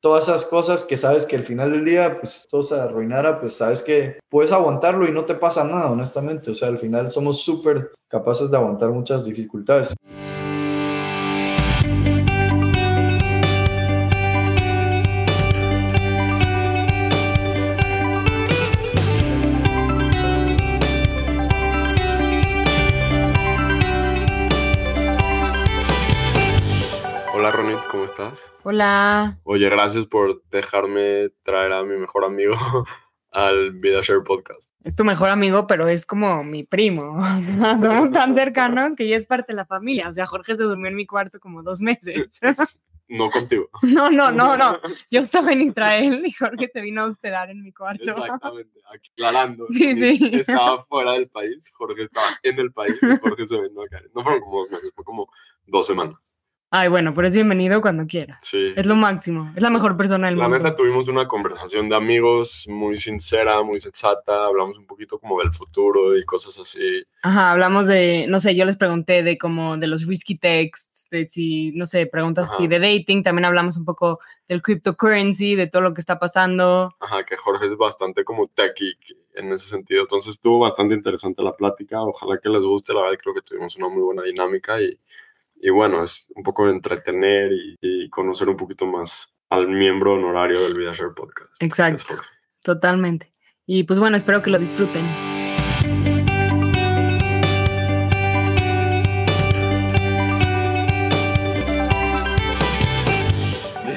todas esas cosas que sabes que al final del día, pues todo se arruinara, pues sabes que puedes aguantarlo y no te pasa nada, honestamente. O sea, al final somos súper capaces de aguantar muchas dificultades. Hola. Oye, gracias por dejarme traer a mi mejor amigo al VidaShare Podcast. Es tu mejor amigo, pero es como mi primo. somos tan cercanos que ya es parte de la familia. O sea, Jorge se durmió en mi cuarto como dos meses. No contigo. No, no, no, no. Yo estaba en Israel y Jorge se vino a hospedar en mi cuarto. Exactamente, aclarando. Sí, sí. Estaba fuera del país, Jorge estaba en el país y Jorge se vino acá. No fueron como dos meses, fue como dos semanas. Ay, bueno, pero es bienvenido cuando quiera. Sí. Es lo máximo. Es la mejor persona del mundo. La neta, tuvimos una conversación de amigos muy sincera, muy sensata. Hablamos un poquito como del futuro y cosas así. Ajá, hablamos de, no sé, yo les pregunté de como de los risky texts, de si, no sé, preguntas así de dating. También hablamos un poco del cryptocurrency, de todo lo que está pasando. Ajá, que Jorge es bastante como techie en ese sentido. Entonces estuvo bastante interesante la plática. Ojalá que les guste. La verdad, creo que tuvimos una muy buena dinámica y y bueno, es un poco entretener y, conocer un poquito más al miembro honorario del VidaShare Podcast. Exacto. Totalmente. Y pues bueno, espero que lo disfruten.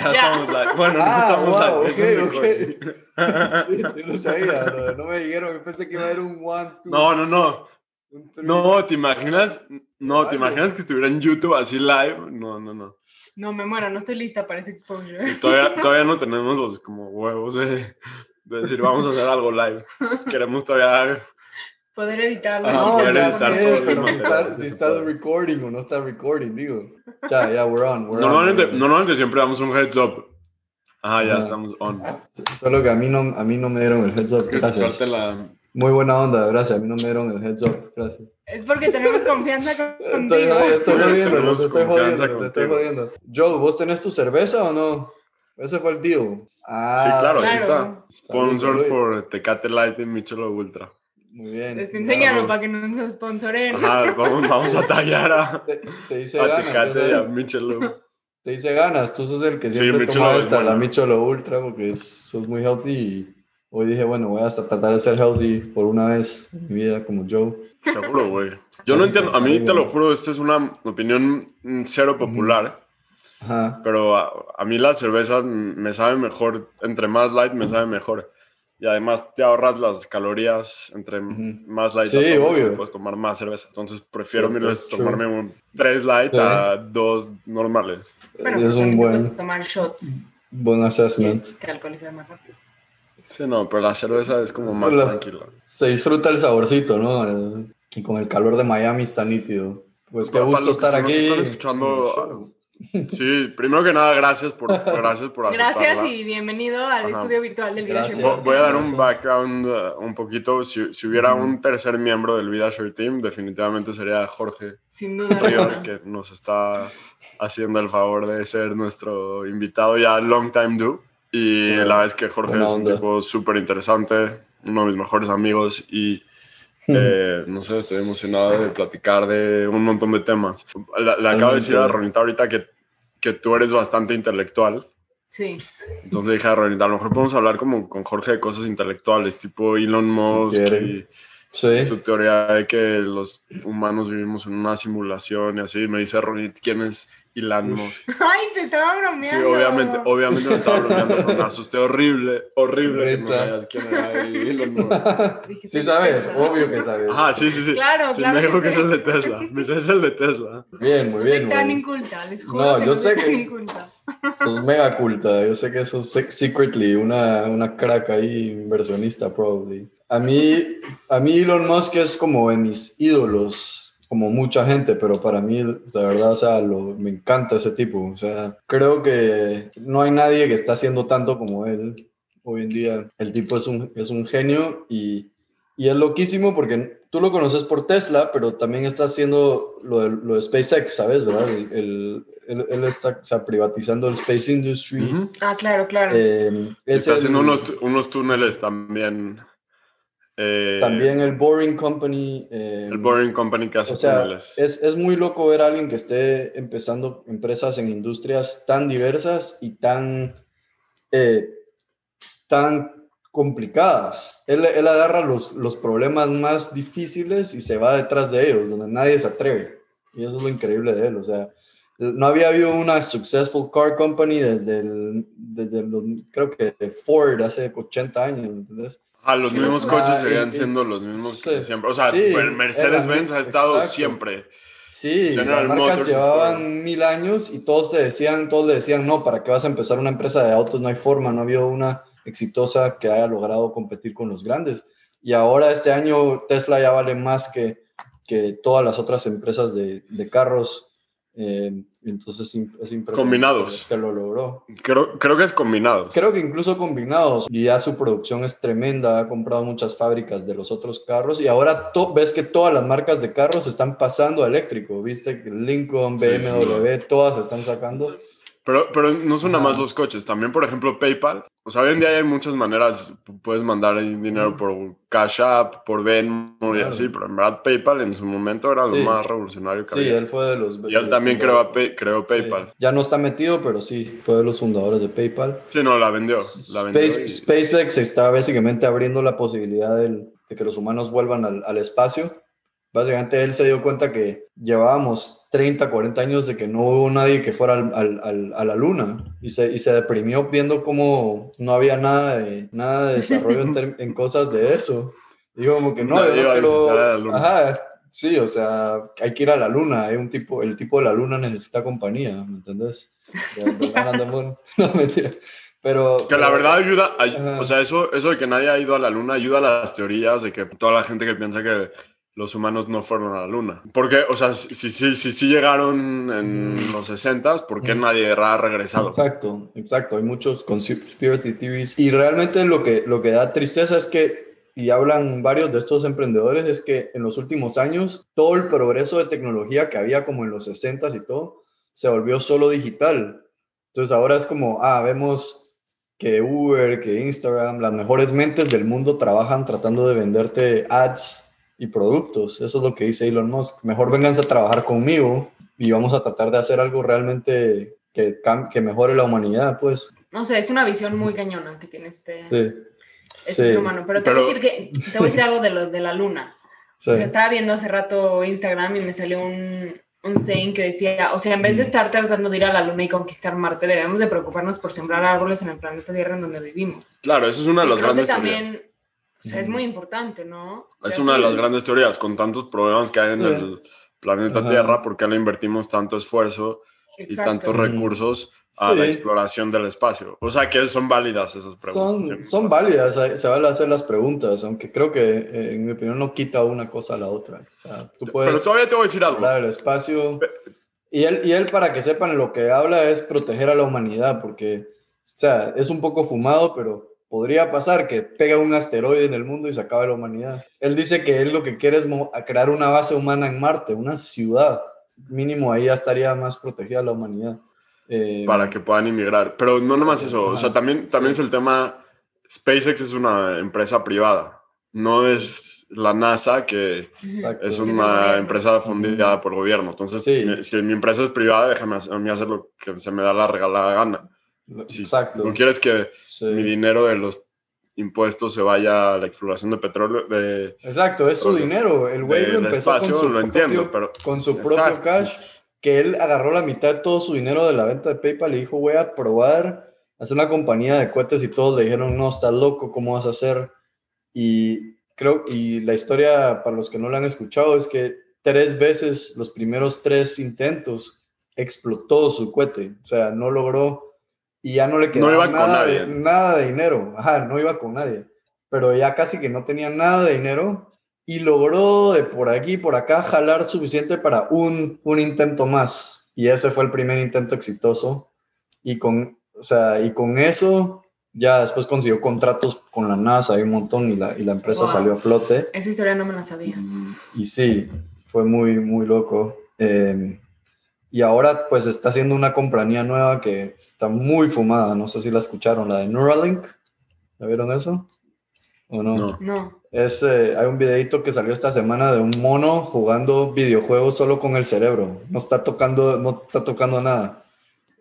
Ya, estamos live. Bueno, no ah, estamos wow, live. Ok, ok. Yo no sabía, no, me dijeron, pensé que iba a haber un one, two. No, no, no. No, ¿te imaginas? No, ¿te imaginas que estuviera en YouTube así live? No, no, no. No, me muero, no estoy lista para ese exposure. todavía, todavía no tenemos los como huevos de, decir, vamos a hacer algo live. Queremos todavía... Poder editarlo. no, poder editar sé, pero si está, si está recording o no está recording, digo. Ya, ya, we're on. We're normalmente, on, normalmente siempre damos un heads up. Ah, ya, estamos on. Solo que a mí no, a mí no me dieron el heads up. Gracias. La, muy buena onda, gracias. A mí no me dieron el heads up, gracias. Es porque tenemos confianza contigo. Estoy, estoy jodiendo, estoy jodiendo, estoy jodiendo. Joe, ¿vos tenés tu cerveza o no? Ese fue el deal. Ah, sí, claro, ahí está. Sponsor por Tecate Light y Michelo Ultra. Muy bien. Este, enséñalo para que nos sponsoren. Ajá, vamos, vamos a tallar a, te, a Tecate y a Michelo. Te dice ganas, tú sos el que siempre sí, toma esta, la Michelo Ultra, porque sos muy healthy y Hoy dije, bueno, voy a hasta tratar de ser healthy por una vez en mi vida como Joe. Seguro, güey. Yo no entiendo, a mí te lo juro, esta es una opinión cero popular. Ajá. Pero a, mí la cerveza me sabe mejor, entre más light me sabe mejor. Y además te ahorras las calorías entre más light. Sí, obvio. Puedes tomar más cerveza. Entonces prefiero mil veces tomarme un, tres light a dos normales. Pero es un buen... tomar shots. Buen assessment. Que alcoholizar más rápido. Sí, no, pero la cerveza es como más tranquila. Se disfruta el saborcito, ¿no? Y con el calor de Miami está nítido. Pues qué gusto estar aquí. Están escuchando. Sí, primero que nada, gracias por, gracias por Gracias y bienvenido al estudio virtual del VidaShare. Voy a dar un background uh, un poquito. Si, si hubiera un tercer miembro del VidaShare Team, definitivamente sería Jorge. Sin duda. que nos está haciendo el favor de ser nuestro invitado ya long time do. Y la verdad es que Jorge es un tipo súper interesante, uno de mis mejores amigos y hmm. eh, no sé, estoy emocionado de platicar de un montón de temas. Le, acabo de decir a Ronita ahorita que, que tú eres bastante intelectual. Sí. Entonces dije a Ronita, a lo mejor podemos hablar como con Jorge de cosas intelectuales, tipo Elon Musk y su teoría de que los humanos vivimos en una simulación y así. Me dice Ronit, ¿quién es Elon Musk? Ay, te estaba bromeando. Sí, obviamente, obviamente me estaba bromeando. Me asusté horrible, horrible que no sabías quién era Elon Musk. Sí sabes, obvio que sabes. Ajá, sí, sí, sí. Claro, claro. Me dijo que, es el de Tesla. Me dice, es el de Tesla. Bien, muy bien. No tan inculta, les juro no, que yo sé que sos mega culta. Yo sé que sos secretly una, una crack ahí inversionista, probably. A mí, a mí Elon Musk es como de mis ídolos, como mucha gente, pero para mí, de verdad, o sea, me encanta ese tipo. O sea, creo que no hay nadie que está haciendo tanto como él hoy en día. El tipo es un, es un genio y, Y es loquísimo porque tú lo conoces por Tesla, pero también está haciendo lo de, lo de SpaceX, ¿sabes? ¿verdad? El, él, está o sea, privatizando el space industry. Ah, claro, claro. Eh, está haciendo unos, unos, túneles también. Eh, también el Boring Company. Eh, el Boring Company que hace o sea. Es, es, muy loco ver a alguien que esté empezando empresas en industrias tan diversas y tan, tan complicadas. Él, él agarra los, los problemas más difíciles y se va detrás de ellos, donde nadie se atreve. Y eso es lo increíble de él. O sea, no había habido una successful car company desde el, desde los, creo que Ford hace 80 años, ¿entendés? Ah, los mismos coches seguían siendo los mismos que siempre. O sea, Mercedes-Benz ha estado siempre. Sí, las marcas llevaban mil años y todos te decían, todos le decían, no, ¿para qué vas a empezar una empresa de autos? No hay forma, no ha habido una exitosa que haya logrado competir con los grandes. Y ahora este año Tesla ya vale más que, que todas las otras empresas de, de carros eh, entonces es impresionante. Combinados. Que lo logró. Creo, creo que es combinados. Creo que incluso combinados. Y ya su producción es tremenda. Ha comprado muchas fábricas de los otros carros. Y ahora ves que todas las marcas de carros están pasando a eléctrico. Viste que Lincoln, BMW, todas están sacando. Pero, pero no son nada más los coches, también por ejemplo PayPal. O sea, hoy en día hay muchas maneras, puedes mandar dinero por Cash App, por Venmo y así, pero en verdad PayPal en su momento era lo más revolucionario que sí, él fue de los... Y él también creó, creó PayPal. Ya no está metido, pero sí, fue de los fundadores de PayPal. Sí, no, la vendió. La vendió SpaceX está básicamente abriendo la posibilidad de que los humanos vuelvan al, al espacio Básicamente él se dio cuenta que llevábamos 30, 40 años de que no hubo nadie que fuera al, al, a la luna y se, y se deprimió viendo cómo no había nada de, nada de desarrollo en, en, cosas de eso. Digo como que no, no Ajá, sí, o sea, hay que ir a la luna, hay un tipo, el tipo de la luna necesita compañía, ¿me entiendes? no, mentira. Pero, que la verdad ayuda, o sea, eso, eso de que nadie ha ido a la luna ayuda a las teorías de que toda la gente que piensa que los humanos no fueron a la luna. Porque, o sea, si sí si, si, llegaron en mm. los 60, ¿por qué mm. nadie ha regresado? Exacto, exacto. Hay muchos conspiracy theories. Y realmente lo que, lo que da tristeza es que, y hablan varios de estos emprendedores, es que en los últimos años todo el progreso de tecnología que había como en los 60 y todo, se volvió solo digital. Entonces ahora es como, ah, vemos que Uber, que Instagram, las mejores mentes del mundo trabajan tratando de venderte ads y productos. Eso es lo que dice Elon Musk. Mejor vénganse a trabajar conmigo y vamos a tratar de hacer algo realmente que, que mejore la humanidad, pues. No sé, es una visión muy cañona que tiene este, este ser humano. Pero te, Voy a decir que, te voy a decir algo de, lo, de la luna. O sea, estaba viendo hace rato Instagram y me salió un, un saying que decía, o sea, en vez de estar tratando de ir a la luna y conquistar Marte, debemos de preocuparnos por sembrar árboles en el planeta Tierra en donde vivimos. Claro, eso es una de las grandes también, o sea, es muy importante, ¿no? Es una de las grandes teorías, con tantos problemas que hay en el planeta Tierra, ¿por qué le invertimos tanto esfuerzo y tantos recursos a la exploración del espacio? O sea, que son válidas esas preguntas. Son, son válidas, se van a hacer las preguntas, aunque creo que, eh, en mi opinión, no quita una cosa a la otra. O sea, tú puedes Pero todavía te voy a decir algo. El espacio. Y él, y él, para que sepan, lo que habla es proteger a la humanidad, porque, o sea, es un poco fumado, pero podría pasar que pega un asteroide en el mundo y se acabe la humanidad. Él dice que él lo que quiere es crear una base humana en Marte, una ciudad. Mínimo ahí ya estaría más protegida la humanidad. Eh, Para que puedan inmigrar. Pero no nomás eso, o sea, también, también es el tema, SpaceX es una empresa privada, no es la NASA que es una empresa fundada por el gobierno. Entonces, si mi empresa es privada, déjame hacer lo que se me da la regalada gana. Exacto. No quieres que mi dinero de los impuestos se vaya a la exploración de petróleo. De, Exacto, es su dinero. El güey lo empezó con su, lo entiendo, pero, con su propio cash, que él agarró la mitad de todo su dinero de la venta de PayPal y dijo, voy a probar, hacer una compañía de cohetes y todos le dijeron, no, estás loco, ¿cómo vas a hacer? Y creo, y la historia, para los que no la han escuchado, es que tres veces, los primeros tres intentos, explotó su cohete. O sea, no logró y ya no le quedaba nada, de, nada de dinero. Ajá, no iba con nadie. Pero ya casi que no tenía nada de dinero y logró de por aquí, por acá, jalar suficiente para un, un intento más. Y ese fue el primer intento exitoso. Y con, o sea, y con eso ya después consiguió contratos con la NASA y un montón y la, y la empresa salió a flote. Esa historia no me la sabía. Y, sí, fue muy, muy loco. Em, y ahora pues está haciendo una compañía nueva que está muy fumada, no sé si la escucharon, la de Neuralink. ¿La vieron eso? ¿O no? No. Es, eh, hay un videito que salió esta semana de un mono jugando videojuegos solo con el cerebro. No está tocando, no está tocando nada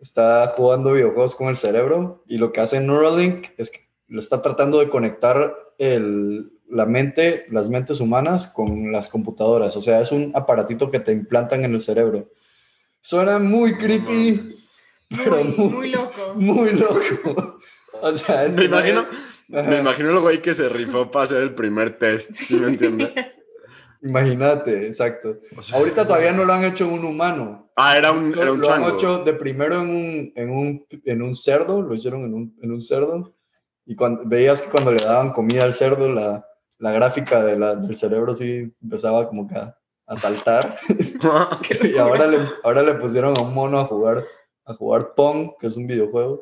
está jugando videojuegos con el cerebro y lo que hace Neuralink es que lo está tratando de conectar el, la mente, las mentes humanas con las computadoras. O sea, es un aparatito que te implantan en el cerebro. Suena muy creepy, pero muy, loco. Muy loco. O sea, me imagino, me imagino el güey que se rifó para hacer el primer test, ¿sí me entiendes? Imagínate, exacto. Ahorita todavía no lo han hecho en un humano. Ah, era un, era un Lo han hecho de primero en un, en un, en un cerdo, lo hicieron en un, en un cerdo. Y cuando, veías que cuando le daban comida al cerdo, la, la gráfica de la, del cerebro sí empezaba como que a, a saltar. y ahora le, ahora le pusieron a un mono a jugar, a jugar Pong, que es un videojuego,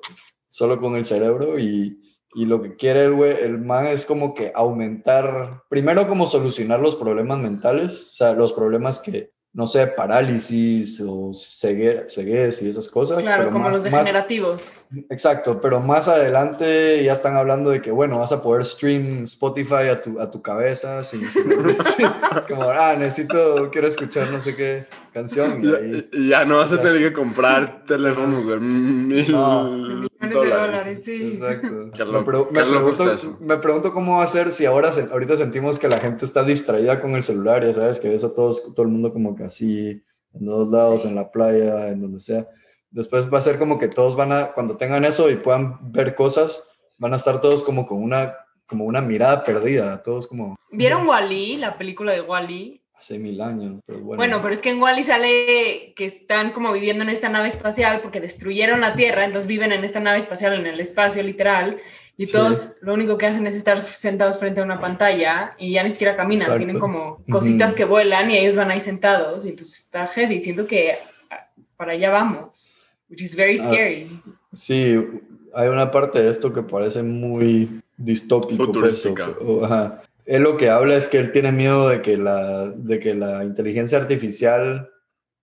solo con el cerebro. Y, y lo que quiere el, el man es como que aumentar, primero como solucionar los problemas mentales, o sea, los problemas que, no sé, parálisis o ceguez y esas cosas. Claro, como los degenerativos. exacto, pero más adelante ya están hablando de que, bueno, vas a poder stream Spotify a tu, a tu cabeza. Sin, es como, ah, necesito, quiero escuchar no sé qué canción. Y ya, no vas a tener que comprar teléfonos de mil dólares. sí. Exacto. me, pregunto, me, pregunto, cómo va a ser si ahora, ahorita sentimos que la gente está distraída con el celular, ya sabes, que ves a todos, todo el mundo como que así, en todos lados, en la playa, en donde sea. Después va a ser como que todos van a, cuando tengan eso y puedan ver cosas, van a estar todos como con una, como una mirada perdida, todos como... ¿Vieron Wally, la película de Wally? Hace mil años, pero bueno. Bueno, pero es que en Wally sale que están como viviendo en esta nave espacial porque destruyeron la Tierra, entonces viven en esta nave espacial, en el espacio literal, y todos lo único que hacen es estar sentados frente a una pantalla y ya ni siquiera caminan, tienen como cositas que vuelan y ellos van ahí sentados, y entonces está heavy, siento que para allá vamos, which is very ah, scary. sí, hay una parte de esto que parece muy distópico. Pues, Futurística. ajá él lo que habla es que él tiene miedo de que la, de que la inteligencia artificial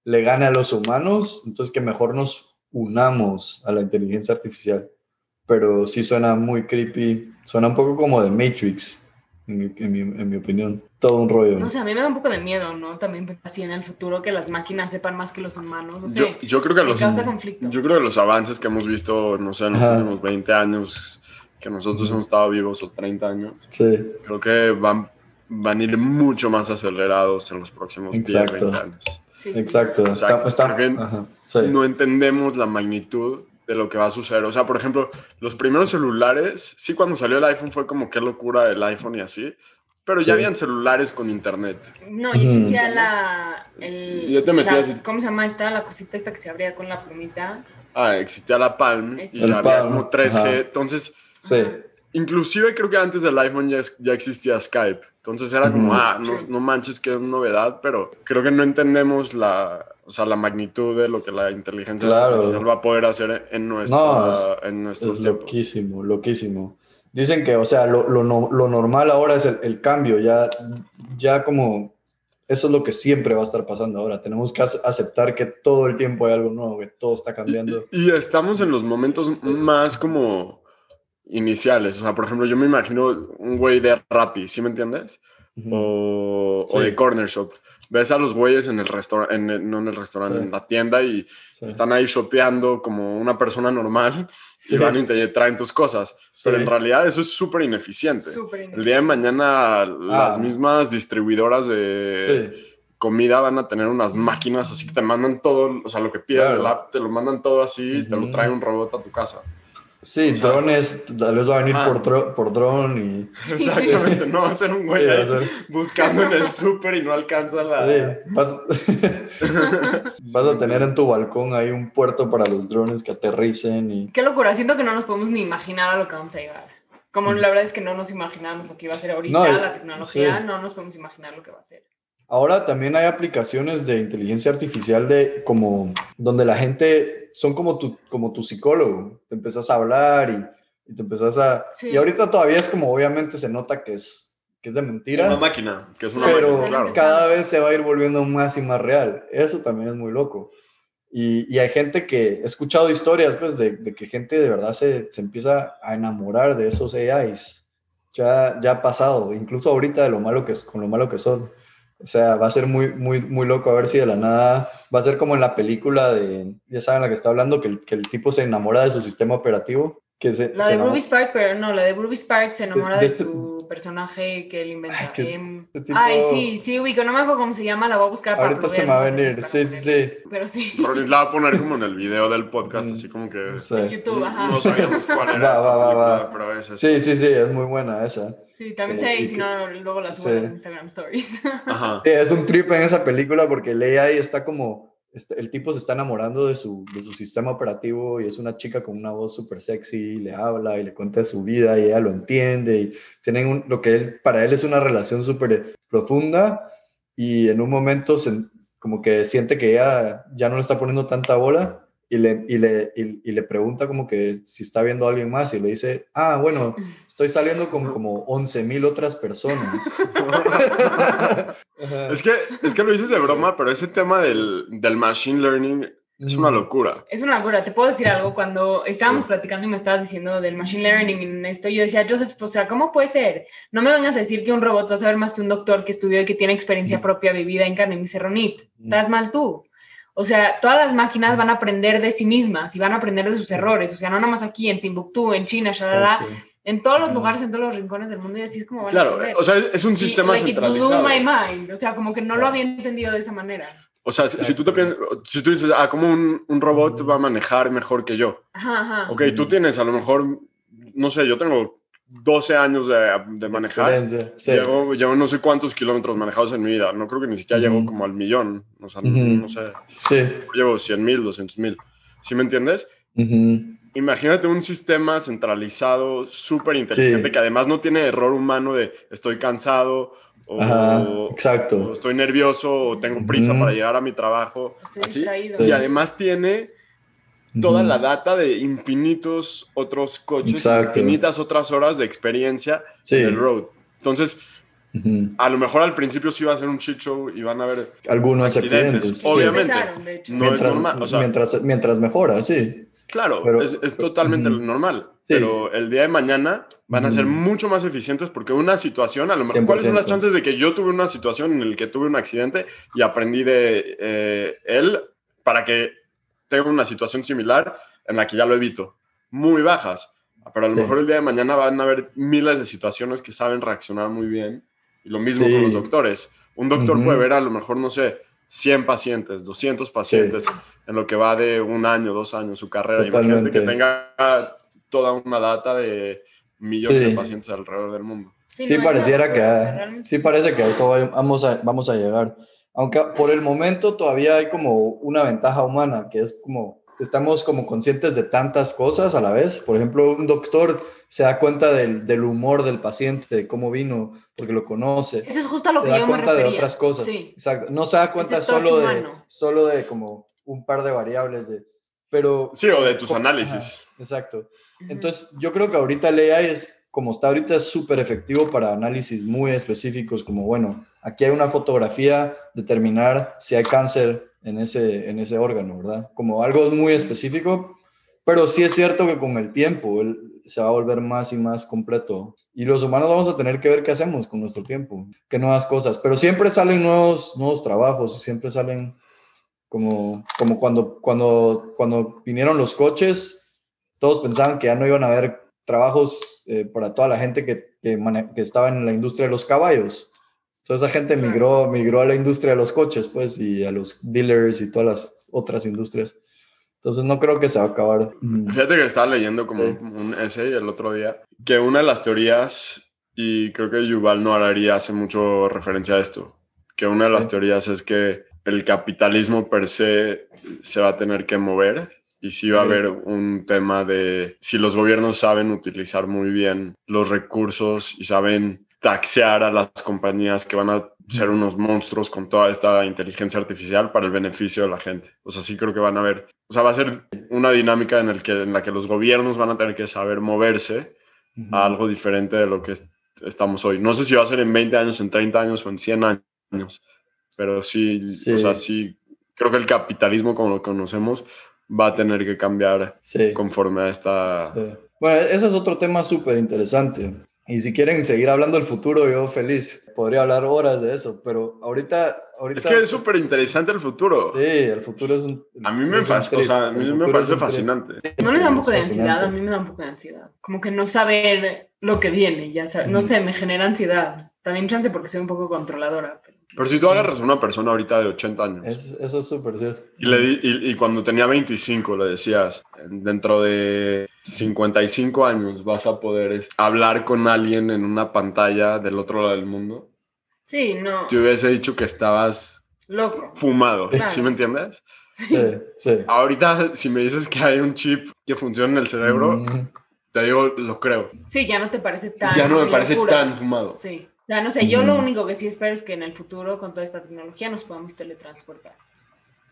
le gane a los humanos, entonces que mejor nos unamos a la inteligencia artificial. Pero sí suena muy creepy, suena un poco como de Matrix, en mi, en mi, opinión. Todo un rollo. No sé, a mí me da un poco de miedo, ¿no? También así en el futuro que las máquinas sepan más que los humanos. No sé, yo, creo que los, Yo creo que los avances que hemos visto, no sé, en los últimos 20 años que nosotros hemos estado vivos o 30 años, sí. creo que van, van a ir mucho más acelerados en los próximos 10, 20 años. Exacto. No entendemos la magnitud de lo que va a suceder. O sea, por ejemplo, los primeros celulares, sí, cuando salió el iPhone fue como qué locura el iPhone y así, pero ya habían celulares con internet. No, y existía la... El, te metías ¿Cómo se llama esta? La cosita esta que se abría con la plumita. Ah, existía la Palm y había como 3G. Entonces Sí. Inclusive creo que antes del iPhone ya, ya existía Skype. Entonces era como, ah, no, no, manches, que es novedad, pero creo que no entendemos la, o sea, la magnitud de lo que la inteligencia artificial va a poder hacer en, nuestra, en nuestros es Loquísimo, loquísimo. Dicen que, o sea, lo, lo, lo normal ahora es el, el, cambio, ya, ya como eso es lo que siempre va a estar pasando ahora. Tenemos que aceptar que todo el tiempo hay algo nuevo, que todo está cambiando. Y, y estamos en los momentos más como iniciales. O sea, por ejemplo, yo me imagino un güey de Rappi, ¿sí me entiendes? o, de Corner Shop. Ves a los güeyes en el restaurante, no en el restaurante, en la tienda y están ahí shopeando como una persona normal y van y te traen tus cosas. Pero en realidad eso es súper ineficiente. El día de mañana las ah. mismas distribuidoras de comida van a tener unas máquinas así que te mandan todo, o sea, lo que pidas del app, te lo mandan todo así y te lo trae un robot a tu casa. Sí, drones, tal vez va a venir por, por dron y... Exactamente, no va a ser un güey buscando en el súper y no alcanza la... Sí, vas... vas a tener en tu balcón ahí un puerto para los drones que aterricen y... Qué locura, siento que no nos podemos ni imaginar a lo que vamos a llevar. Como la verdad es que no nos imaginamos lo que iba a ser ahorita, la tecnología, no nos podemos imaginar lo que va a ser. Ahora también hay aplicaciones de inteligencia artificial de como donde la gente son como tu, como tu psicólogo. Te empiezas a hablar y Y te empezás a... Y ahorita todavía es como, obviamente se nota que es, que es de mentira. Una máquina, que es una pero cada vez se va a ir volviendo más y más real. Eso también es muy loco. Y, y hay gente que, he escuchado historias, pues, de, de que gente de verdad se, se, empieza a enamorar de esos AIs. Ya, ya ha pasado, incluso ahorita de lo malo que, con lo malo que son. O sea, va a ser muy, muy, muy loco a ver si de la nada va a ser como en la película de, ya saben la que está hablando, que el, que el tipo se enamora de su sistema operativo. Que se, la de Ruby Spark, pero no, la de Ruby Spark se enamora de, su personaje que él inventa. Em, ay, sí, sí, ubico, no me acuerdo cómo se llama, la voy a buscar para Ahorita se me va a venir, sí, sí, sí. Pero sí. la va a poner como en el video del podcast, así como que... En YouTube, ajá. No sabíamos cuál era esta película, pero es Sí, sí, sí, es muy buena esa. Sí, también sé, y si no, luego la subo a las Instagram Stories. Ajá. Sí, es un trip en esa película porque Leia ahí está como, este, el tipo se está enamorando de su, de su sistema operativo y es una chica con una voz súper sexy, le habla y le cuenta de su vida y ella lo entiende y tienen un, lo que él, para él es una relación súper profunda y en un momento se, como que siente que ella ya no le está poniendo tanta bola y le, y le, y, le pregunta como que si está viendo a alguien más y le dice, ah, bueno, estoy saliendo con como 11 mil otras personas. es, que, es que lo dices de broma, pero ese tema del, del machine learning es una locura. Es una locura. Te puedo decir algo. Cuando estábamos platicando y me estabas diciendo del machine learning en esto, yo decía, Joseph, o sea, ¿cómo puede ser? No me vengas a decir que un robot va a saber más que un doctor que estudió y que tiene experiencia propia vivida en carne. y dice, Ronit, estás mal tú. O sea, todas las máquinas van a aprender de sí mismas y van a aprender de sus errores. O sea, no nada más aquí en Timbuktu, en China, shalala, en todos los lugares, en todos los rincones del mundo y así es como van claro, a o sea, es un sistema y, centralizado. my mind. O sea, como que no lo había entendido de esa manera. O sea, si, tú, te, si tú dices, ah, como un, un, robot va a manejar mejor que yo. Ajá, ajá. Ok, tú tienes a lo mejor, no sé, yo tengo 12 años de, de manejar. Llevo, llevo, no sé cuántos kilómetros manejados en mi vida. No creo que ni siquiera llego como al millón. O sea, no sé. Sí. Llevo 100 mil, 200 mil. ¿Sí me entiendes? Imagínate un sistema centralizado, súper inteligente, que además no tiene error humano de estoy cansado o, exacto. estoy nervioso o tengo prisa para llegar a mi trabajo. Estoy Distraído. Y además tiene toda la data de infinitos otros coches, infinitas otras horas de experiencia en el road. Entonces, a lo mejor al principio sí va a ser un shit show y van a haber algunos accidentes. Obviamente, no mientras, es normal. mientras, mientras mejora, sí. Claro, es, totalmente normal. Pero el día de mañana van a ser mucho más eficientes porque una situación, a lo mejor, ¿cuáles son las chances de que yo tuve una situación en la que tuve un accidente y aprendí de eh, él para que tengo una situación similar en la que ya lo evito. Muy bajas. Pero a lo mejor el día de mañana van a haber miles de situaciones que saben reaccionar muy bien. Y lo mismo con los doctores. Un doctor puede ver a lo mejor, no sé, 100 pacientes, 200 pacientes en lo que va de un año, dos años su carrera. Imagínate que tenga toda una data de millones de pacientes alrededor del mundo. Sí, pareciera que, sí parece que a eso vamos a, vamos a llegar. Aunque por el momento todavía hay como una ventaja humana, que es como estamos como conscientes de tantas cosas a la vez. Por ejemplo, un doctor se da cuenta del, del humor del paciente, de cómo vino, porque lo conoce. Eso es justo a lo que se da cuenta de otras cosas. Exacto. No se da cuenta solo de, solo de como un par de variables de... Pero, sí, o de tus análisis. exacto. Entonces, yo creo que ahorita el AI es como está ahorita, es súper efectivo para análisis muy específicos, como, bueno, aquí hay una fotografía, determinar si hay cáncer en ese, en ese órgano, ¿verdad? Como algo muy específico, pero sí es cierto que con el tiempo se va a volver más y más completo. Y los humanos vamos a tener que ver qué hacemos con nuestro tiempo, qué nuevas cosas. Pero siempre salen nuevos, nuevos trabajos, siempre salen como, como cuando, cuando, cuando vinieron los coches, todos pensaban que ya no iban a haber trabajos eh, para toda la gente que, que, estaba en la industria de los caballos. Entonces esa gente migró, migró a la industria de los coches, pues, y a los dealers y todas las otras industrias. Entonces no creo que se va a acabar. Fíjate que estaba leyendo como un essay el otro día, que una de las teorías, y creo que Yuval no haría hace mucho referencia a esto, que una de las teorías es que el capitalismo per se se va a tener que mover y sí va a haber un tema de si los gobiernos saben utilizar muy bien los recursos y saben taxear a las compañías que van a ser unos monstruos con toda esta inteligencia artificial para el beneficio de la gente. O sea, sí creo que van a haber, o sea, va a ser una dinámica en, el que, en la que los gobiernos van a tener que saber moverse a algo diferente de lo que estamos hoy. No sé si va a ser en 20 años, en 30 años o en 100 años, pero sí, o sea, sí, creo que el capitalismo como lo conocemos va a tener que cambiar conforme a esta... Bueno, ese es otro tema súper interesante. Y si quieren seguir hablando del futuro, yo feliz. Podría hablar horas de eso, pero ahorita... ahorita es que es súper interesante el futuro. Sí, el futuro es un... A mí me, o sea, a mí me parece fascinante. ¿No les da un poco de ansiedad? A mí me da un poco de ansiedad. Como que no saber lo que viene, ya sabes. No sé, me genera ansiedad. También chance porque soy un poco controladora. Pero si tú agarras a una persona ahorita de 80 años. eso es súper cierto. Y, le y, cuando tenía 25 le decías, dentro de 55 años vas a poder hablar con alguien en una pantalla del otro lado del mundo. Sí, no. Te hubiese dicho que estabas loco. Fumado, ¿sí me entiendes? Sí. sí. Ahorita, si me dices que hay un chip que funciona en el cerebro, mm. te digo, lo creo. Sí, ya no te parece tan. Ya no me parece tan fumado. Sí. Ya no sé, yo lo único que sí espero es que en el futuro, con toda esta tecnología, nos podamos teletransportar.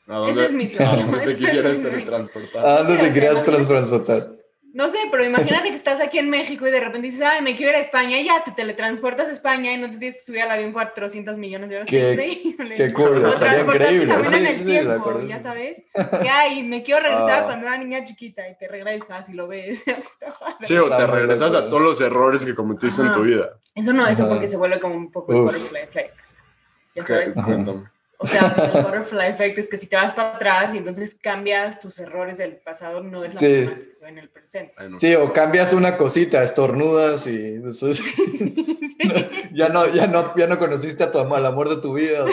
Ese es mi sueño. ¿A dónde te quisieras teletransportar? ¿A dónde te querías transportar? No sé, pero imagínate que estás aquí en México y de repente dices, ay, me quiero ir a España y ya te teletransportas a España y no te tienes que subir al avión 400 millones de horas. Qué, increíble. Qué cool, o transportarte también en el tiempo, ya sabes. Que ay, me quiero regresar ah. cuando era niña chiquita y te regresas y lo ves. sí, o te regresas a todos los errores que cometiste en tu vida. Eso no, eso porque se vuelve como un poco el butterfly effect. Ya sabes. O sea, el butterfly effect es que si te vas para atrás y entonces cambias tus errores del pasado, no es la sí. persona en el presente. Sí, o cambias una cosita, estornudas y después ya, no, ya, no, ya no conociste a tu al amor de tu vida.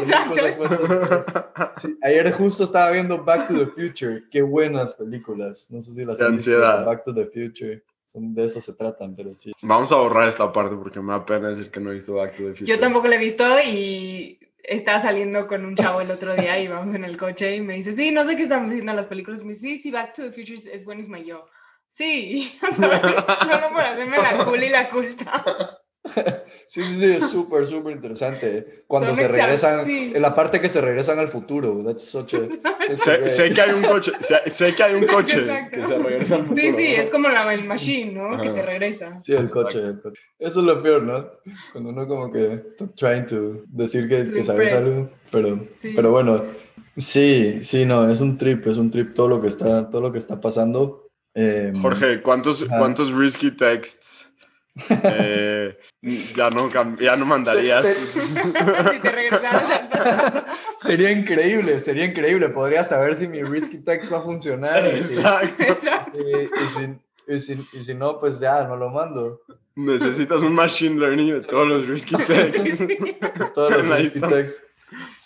Ayer justo estaba viendo Back to the Future. Qué buenas películas. No sé si las han visto. Back to the Future. Son, de eso se tratan, pero sí. Vamos a borrar esta parte porque me da pena decir que no he visto Back to the Future. Yo tampoco la he visto y estaba saliendo con un chavo el otro día y vamos en el coche y me dice, sí, no sé qué estamos diciendo en las películas. Me dice, sí, sí, Back to the Future es buenísima. Yo, sí, solo por hacerme la cool y la culta. Sí, sí, sí, es súper, súper interesante. Cuando se regresan, en la parte que se regresan al futuro. That's such a, sé, que hay un coche, sé, que hay un coche que se regresa al futuro. Sí, sí, es como la el machine, ¿no? Que te regresa. Sí, el coche. Eso es lo peor, ¿no? Cuando uno como que está trying to decir que, que sabes algo, pero, pero bueno, sí, sí, no, es un trip, es un trip todo lo que está, todo lo que está pasando. Em, Jorge, ¿cuántos, ¿cuántos risky texts eh, ya, no, ya no mandarías. sería increíble, sería increíble. Podría saber si mi risky text va a funcionar. Y si, y, si, no, pues ya no lo mando. Necesitas un machine learning de todos los risky texts. todos los risky texts.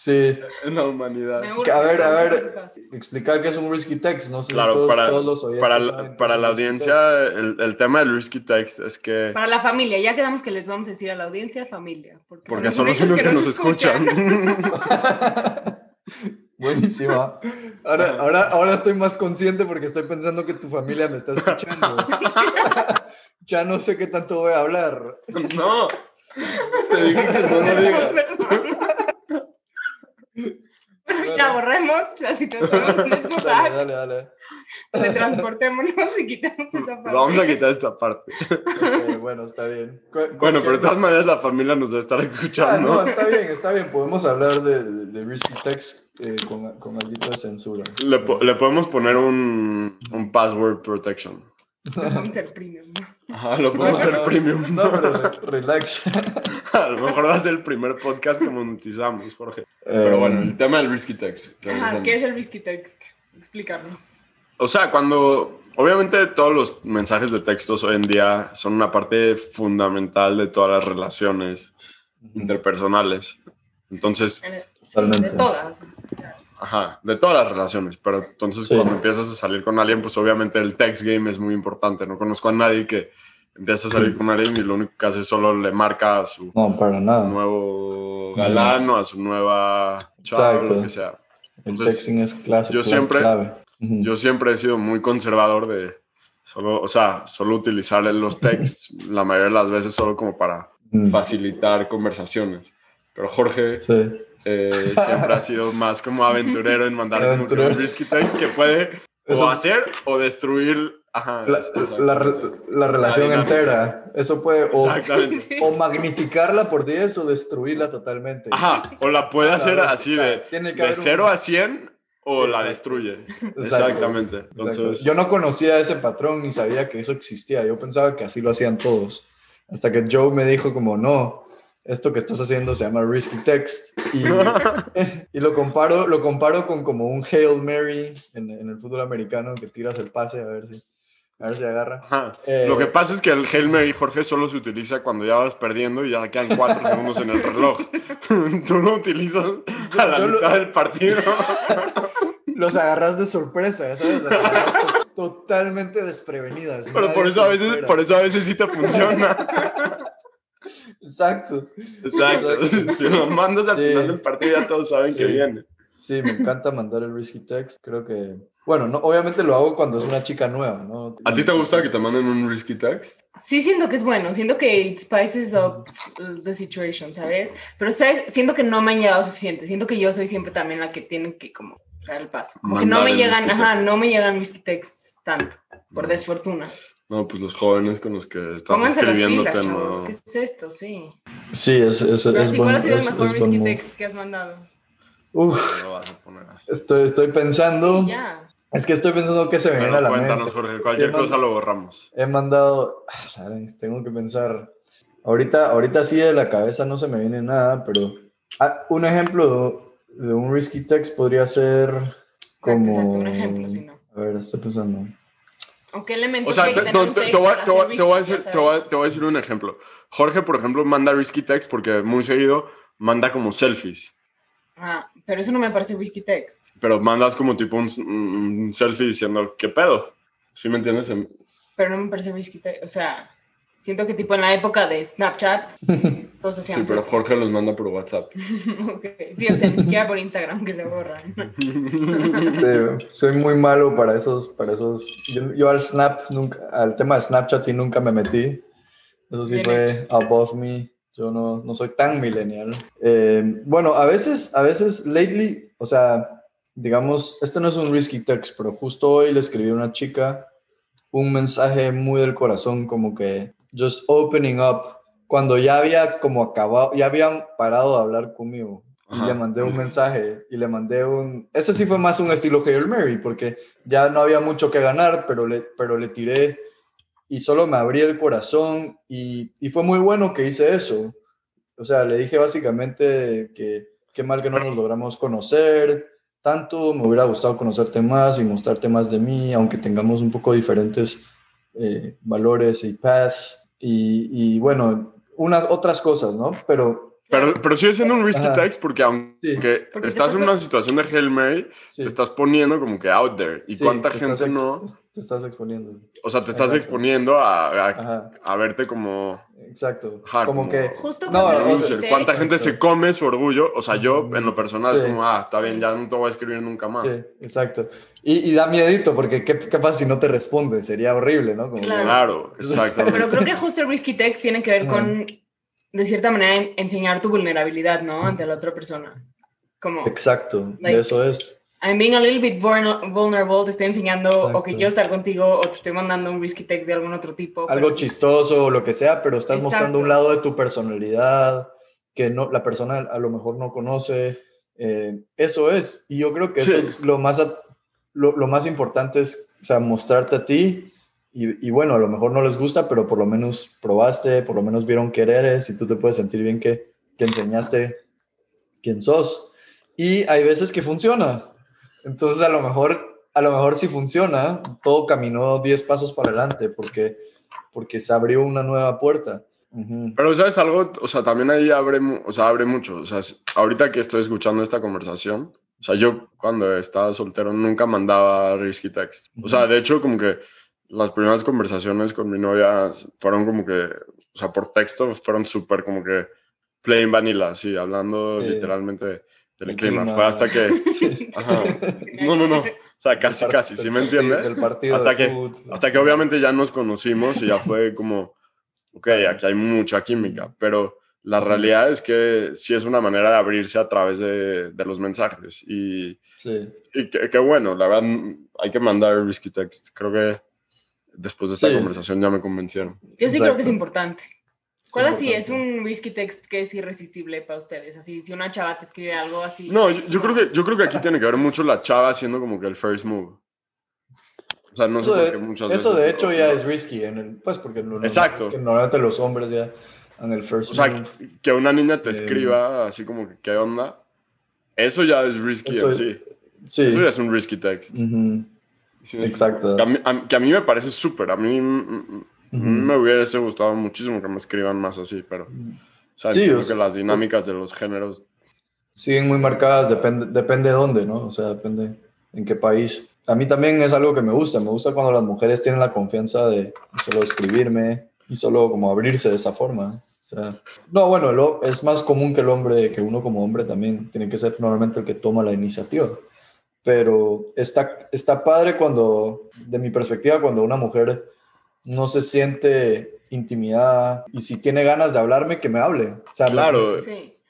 Sí. En la humanidad. A ver, a ver, explicar qué es un risky text, no sé claro, todos, para, todos los para, la, para la audiencia, el, el, tema del risky text es que... Para la familia, ya quedamos que les vamos a decir a la audiencia familia. Porque, son, los únicos que, nos escuchan. Buenísima. Ahora, ahora, ahora estoy más consciente porque estoy pensando que tu familia me está escuchando. ya no sé qué tanto voy a hablar. No. Te dije que no lo digas. ya borremos la situación. Let's go back. Dale, dale, dale. transportémonos y quitamos esa parte. Vamos a quitar esta parte. bueno, está bien. Bueno, pero de todas maneras la familia nos va a estar escuchando. Ah, no, está bien, está bien. Podemos hablar de, de, Risky Text eh, con, con algo de censura. Le, le podemos poner un, un password protection. Vamos a ser premium. Ajá, lo podemos hacer premium. No, pero relax. A lo mejor va a ser el primer podcast que monetizamos, Jorge. Pero bueno, el tema del risky text. Ajá, ¿qué es el risky text? Explícanos. O sea, cuando obviamente todos los mensajes de textos hoy en día son una parte fundamental de todas las relaciones interpersonales. Entonces, de todas. Ajá, de todas las relaciones, pero entonces cuando empiezas a salir con alguien, pues obviamente el text game es muy importante. No conozco a nadie que empieza a salir con alguien y lo único que hace es solo le marca a su nuevo galán o a su nueva chava o lo que sea. el texting es clásico. Yo siempre, yo siempre he sido muy conservador de solo, o sea, solo utilizar los texts la mayoría de las veces solo como para facilitar conversaciones. pero Jorge eh, siempre ha sido más como aventurero en mandar un risky text que puede o hacer o destruir la, relación entera. Eso puede o, magnificarla por 10 o destruirla totalmente. Ajá, o la puede hacer así de, de 0 a 100 o la destruye. Exactamente. Entonces... Yo no conocía ese patrón ni sabía que eso existía. Yo pensaba que así lo hacían todos. Hasta que Joe me dijo como, no, esto que estás haciendo se llama risky text. Y, y lo, comparo, lo comparo con como un Hail Mary en, en el fútbol americano que tiras el pase a ver si a ver si agarra. Eh, lo que pasa es que el Hail Mary, Jorge, solo se utiliza cuando ya vas perdiendo y ya quedan cuatro segundos en el reloj. Tú lo utilizas a la mitad del partido. Los agarras de sorpresa, ¿sabes? totalmente desprevenidas. Pero por eso, a veces, por eso a veces sí te funciona. Exacto. Exacto. Si lo mandas al final del partido ya todos saben que viene. Sí, me encanta mandar el risky text. Creo que, bueno, no, obviamente lo hago cuando es una chica nueva, ¿no? ¿A ti te gusta que te manden un risky text? Sí, siento que es bueno. Siento que it spices up the situation, ¿sabes? Pero siento que no me han llegado suficiente. Siento que yo soy siempre también la que tiene que como dar el paso. Como que no me llegan, ajá, no me llegan risky texts tanto, por desfortuna. No, pues los jóvenes con los que estás escribiendo las pilas, ¿Qué es esto? Sí. Sí, es, es, es, ¿Cuál ha sido el mejor risky text que has mandado? estoy, estoy pensando. Es que estoy pensando que se me viene a la cuéntanos, Jorge, cualquier cosa lo borramos. He mandado. Ah, tengo que pensar. Ahorita, ahorita sí de la cabeza no se me viene nada, pero ah, un ejemplo de, un risky text podría ser como. Exacto, un ejemplo, si no. A ver, estoy pensando. ¿O qué o sea, te, no, te, te, voy, te, voy a decir, te, voy, te voy a decir un ejemplo. Jorge, por ejemplo, manda risky text porque muy seguido manda como selfies. Ah, pero eso no me parece whisky text. Pero mandas como tipo un, selfie diciendo, ¿qué pedo? ¿Sí me entiendes? Pero no me parece whisky text. O sea, siento que tipo en la época de Snapchat, todos hacían Sí, pero Jorge los manda por WhatsApp. ok, sí, o sea, ni siquiera por Instagram que se borran. soy muy malo para esos, para esos. Yo, al Snap, nunca, al tema de Snapchat sí nunca me metí. Eso sí fue above me. Yo no, no soy tan millennial. Eh, bueno, a veces, a veces, lately, o sea, digamos, este no es un risky text, pero justo hoy le escribí a una chica un mensaje muy del corazón, como que just opening up, cuando ya había como acabado, ya habían parado de hablar conmigo. y le mandé un mensaje y le mandé un... Ese sí fue más un estilo Hail Mary, porque ya no había mucho que ganar, pero le, pero le tiré y solo me abrí el corazón y, y, fue muy bueno que hice eso. O sea, le dije básicamente que qué mal que no nos logramos conocer tanto, me hubiera gustado conocerte más y mostrarte más de mí, aunque tengamos un poco diferentes eh, valores y paths y, y, bueno, unas otras cosas, ¿no? Pero pero, pero sigue siendo un risky text porque aunque estás en una situación de Hail Mary, te estás poniendo como que out there. ¿Y cuánta gente no? Te estás exponiendo. O sea, te estás exponiendo a, a, verte como... Exacto. como, que... Justo no, ¿Cuánta gente se come su orgullo? O sea, yo en lo personal es como, ah, está bien, ya no te voy a escribir nunca más. Sí, exacto. Y, y da miedito porque ¿qué, qué, pasa si no te responde? Sería horrible, ¿no? claro. exacto. Pero creo que justo el risky text tiene que ver con de cierta manera, enseñar tu vulnerabilidad, ¿no? Ante la otra persona. Como, Exacto, eso es. I'm being a little bit vulnerable, te estoy enseñando o que quiero estar contigo o te estoy mandando un risky text de algún otro tipo. Algo chistoso o lo que sea, pero estás mostrando un lado de tu personalidad que no, la persona a lo mejor no conoce. Eh, eso es, y yo creo que eso es lo más, lo, lo, más importante es, o sea, mostrarte a ti y, bueno, a lo mejor no les gusta, pero por lo menos probaste, por lo menos vieron que eres y tú te puedes sentir bien que, que enseñaste quién sos. Y hay veces que funciona. Entonces a lo mejor, a lo mejor si funciona, todo caminó 10 pasos para adelante porque, porque se abrió una nueva puerta. Pero, ¿sabes algo? O sea, también ahí abre, o sea, abre mucho. O sea, ahorita que estoy escuchando esta conversación, o sea, yo cuando estaba soltero nunca mandaba risky text. O sea, de hecho, como que las primeras conversaciones con mi novia fueron como que, o sea, por texto fueron súper como que plain vanilla, así, hablando literalmente del clima. Fue hasta que... Ajá. No, no, no. O sea, casi, casi, ¿sí me entiendes? El partido hasta, que, hasta que obviamente ya nos conocimos y ya fue como, ok, aquí hay mucha química, pero la realidad es que sí es una manera de abrirse a través de, de los mensajes. Y, sí. y qué bueno, la verdad, hay que mandar risky text. Creo que después de esta conversación ya me convencieron. Yo sí creo que es importante. ¿Cuál así es un risky text que es irresistible para ustedes? Así, si una chava te escribe algo así. No, yo, creo que, yo creo que aquí tiene que ver mucho la chava haciendo como que el first move. O sea, no eso sé por qué muchas Eso de hecho ya es risky, en el, pues porque Exacto. normalmente los hombres ya en el first move. O sea, que una niña te eh, escriba así como que qué onda, eso ya es risky eso, sí. sí. Eso ya es un risky text. Exacto. Que a, mí, me parece súper, a mí me hubiese gustado muchísimo que me escriban más así, pero o sí, que las dinámicas de los géneros siguen muy marcadas, depende, depende de dónde, ¿no? O sea, depende en qué país. A mí también es algo que me gusta, me gusta cuando las mujeres tienen la confianza de solo escribirme y solo como abrirse de esa forma. O sea, no, bueno, lo, es más común que el hombre, que uno como hombre también tiene que ser normalmente el que toma la iniciativa. Pero está, está padre cuando, de mi perspectiva, cuando una mujer no se siente intimidada y si tiene ganas de hablarme, que me hable. O sea, claro.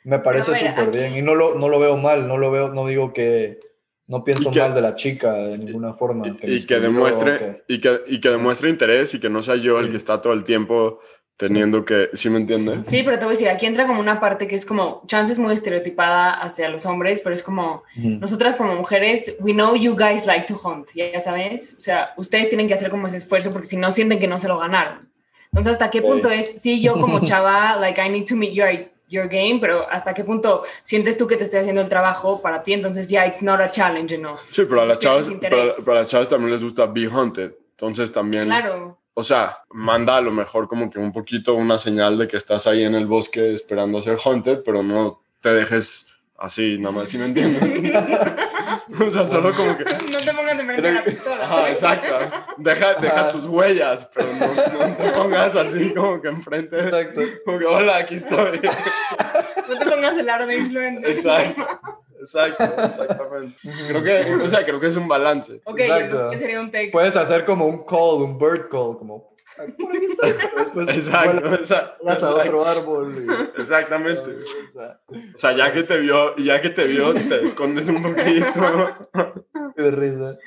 Me, parece súper bien y no lo, no lo veo mal, no lo veo, no digo que no pienso mal de la chica de ninguna forma. y, que demuestre, y, que, y que demuestre interés y que no sea yo el que está todo el tiempo teniendo que, ¿sí me entiendes? Sí, pero te voy a decir, aquí entra como una parte que es como, chances muy estereotipada hacia los hombres, pero es como, nosotras como mujeres, we know you guys like to hunt, ya sabes, o sea, ustedes tienen que hacer como ese esfuerzo porque si no sienten que no se lo ganaron. Entonces, ¿hasta qué punto es, sí, yo como chava, like, I need to meet your, your game, pero ¿hasta qué punto sientes tú que te estoy haciendo el trabajo para ti? Entonces, ya, yeah, it's not a challenge, ¿no? Sí, pero a las chavas, pero, pero a las chavas también les gusta be hunted, entonces también... Claro o sea, manda a lo mejor como que un poquito una señal de que estás ahí en el bosque esperando a ser hunted, pero no te dejes así, nada más, si me entiendes? o sea, solo como que... No te pongas de frente a la pistola. Ajá, exacto. Deja, deja tus huellas, pero no, no, te pongas así como que enfrente. Exacto. Como que, hola, aquí estoy. no te pongas el aro de influencia. Exacto. Exacto, exactamente. Creo que, o sea, creo que es un balance. Ok, entonces, ¿qué sería un text? Puedes hacer como un call, un bird call, como por aquí estoy. Después exacto, exacto, a otro árbol. Exactamente. O sea, ya que te vio, ya que te vio, te escondes un poquito. Qué risa.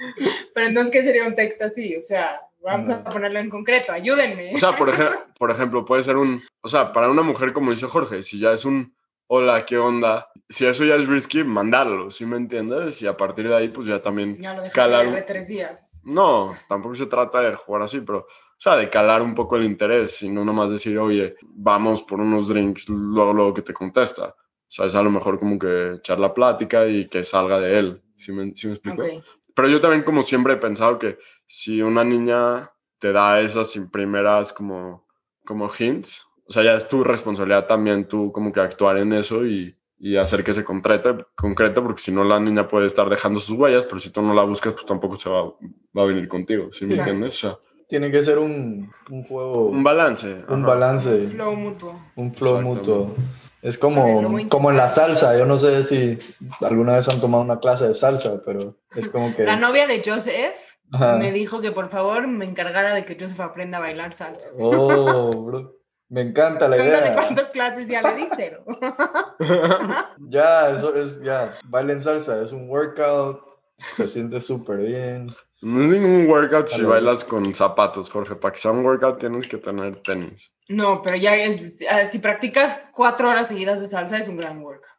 Pero entonces, ¿qué sería un texto así? O sea, vamos a ponerlo en concreto, ayúdenme. O sea, por, ejemplo, por ejemplo, puede ser un, o sea, para una mujer, como dice Jorge, si ya es un hola, ¿qué onda? Si eso ya es risky, mandarlo, ¿sí me entiendes? Y a partir de ahí, pues ya también... Ya lo calar... tres días. No, tampoco se trata de jugar así, pero, o sea, de calar un poco el interés y no nomás decir, oye, vamos por unos drinks, luego, luego que te contesta. O sea, es a lo mejor como que echar la plática y que salga de él, ¿sí me, ¿sí me explico? Pero yo también como siempre he pensado que si una niña te da esas primeras como, como hints, o sea, ya es tu responsabilidad también tú como que actuar en eso y, y hacer que se concrete, concrete, porque si no la niña puede estar dejando sus huellas, pero si tú no la buscas, pues tampoco se va, va a venir contigo, ¿sí me entiendes? O sea, tiene que ser un, un, juego... Un balance. Un balance. Un flow mutuo. Un flow mutuo. Es como, como en la salsa, yo no sé si alguna vez han tomado una clase de salsa, pero es como que... La novia de Joseph me dijo que por favor me encargara de que Joseph aprenda a bailar salsa. Oh, bro. Me encanta la idea. cuántas clases ya le di cero. ya, eso es, ya, bailen salsa, es un workout, se siente súper bien. No es ningún workout si bailas con zapatos, Jorge. Para que sea un workout tienes que tener tenis. No, pero ya ah, si practicas cuatro horas seguidas de salsa es un gran workout.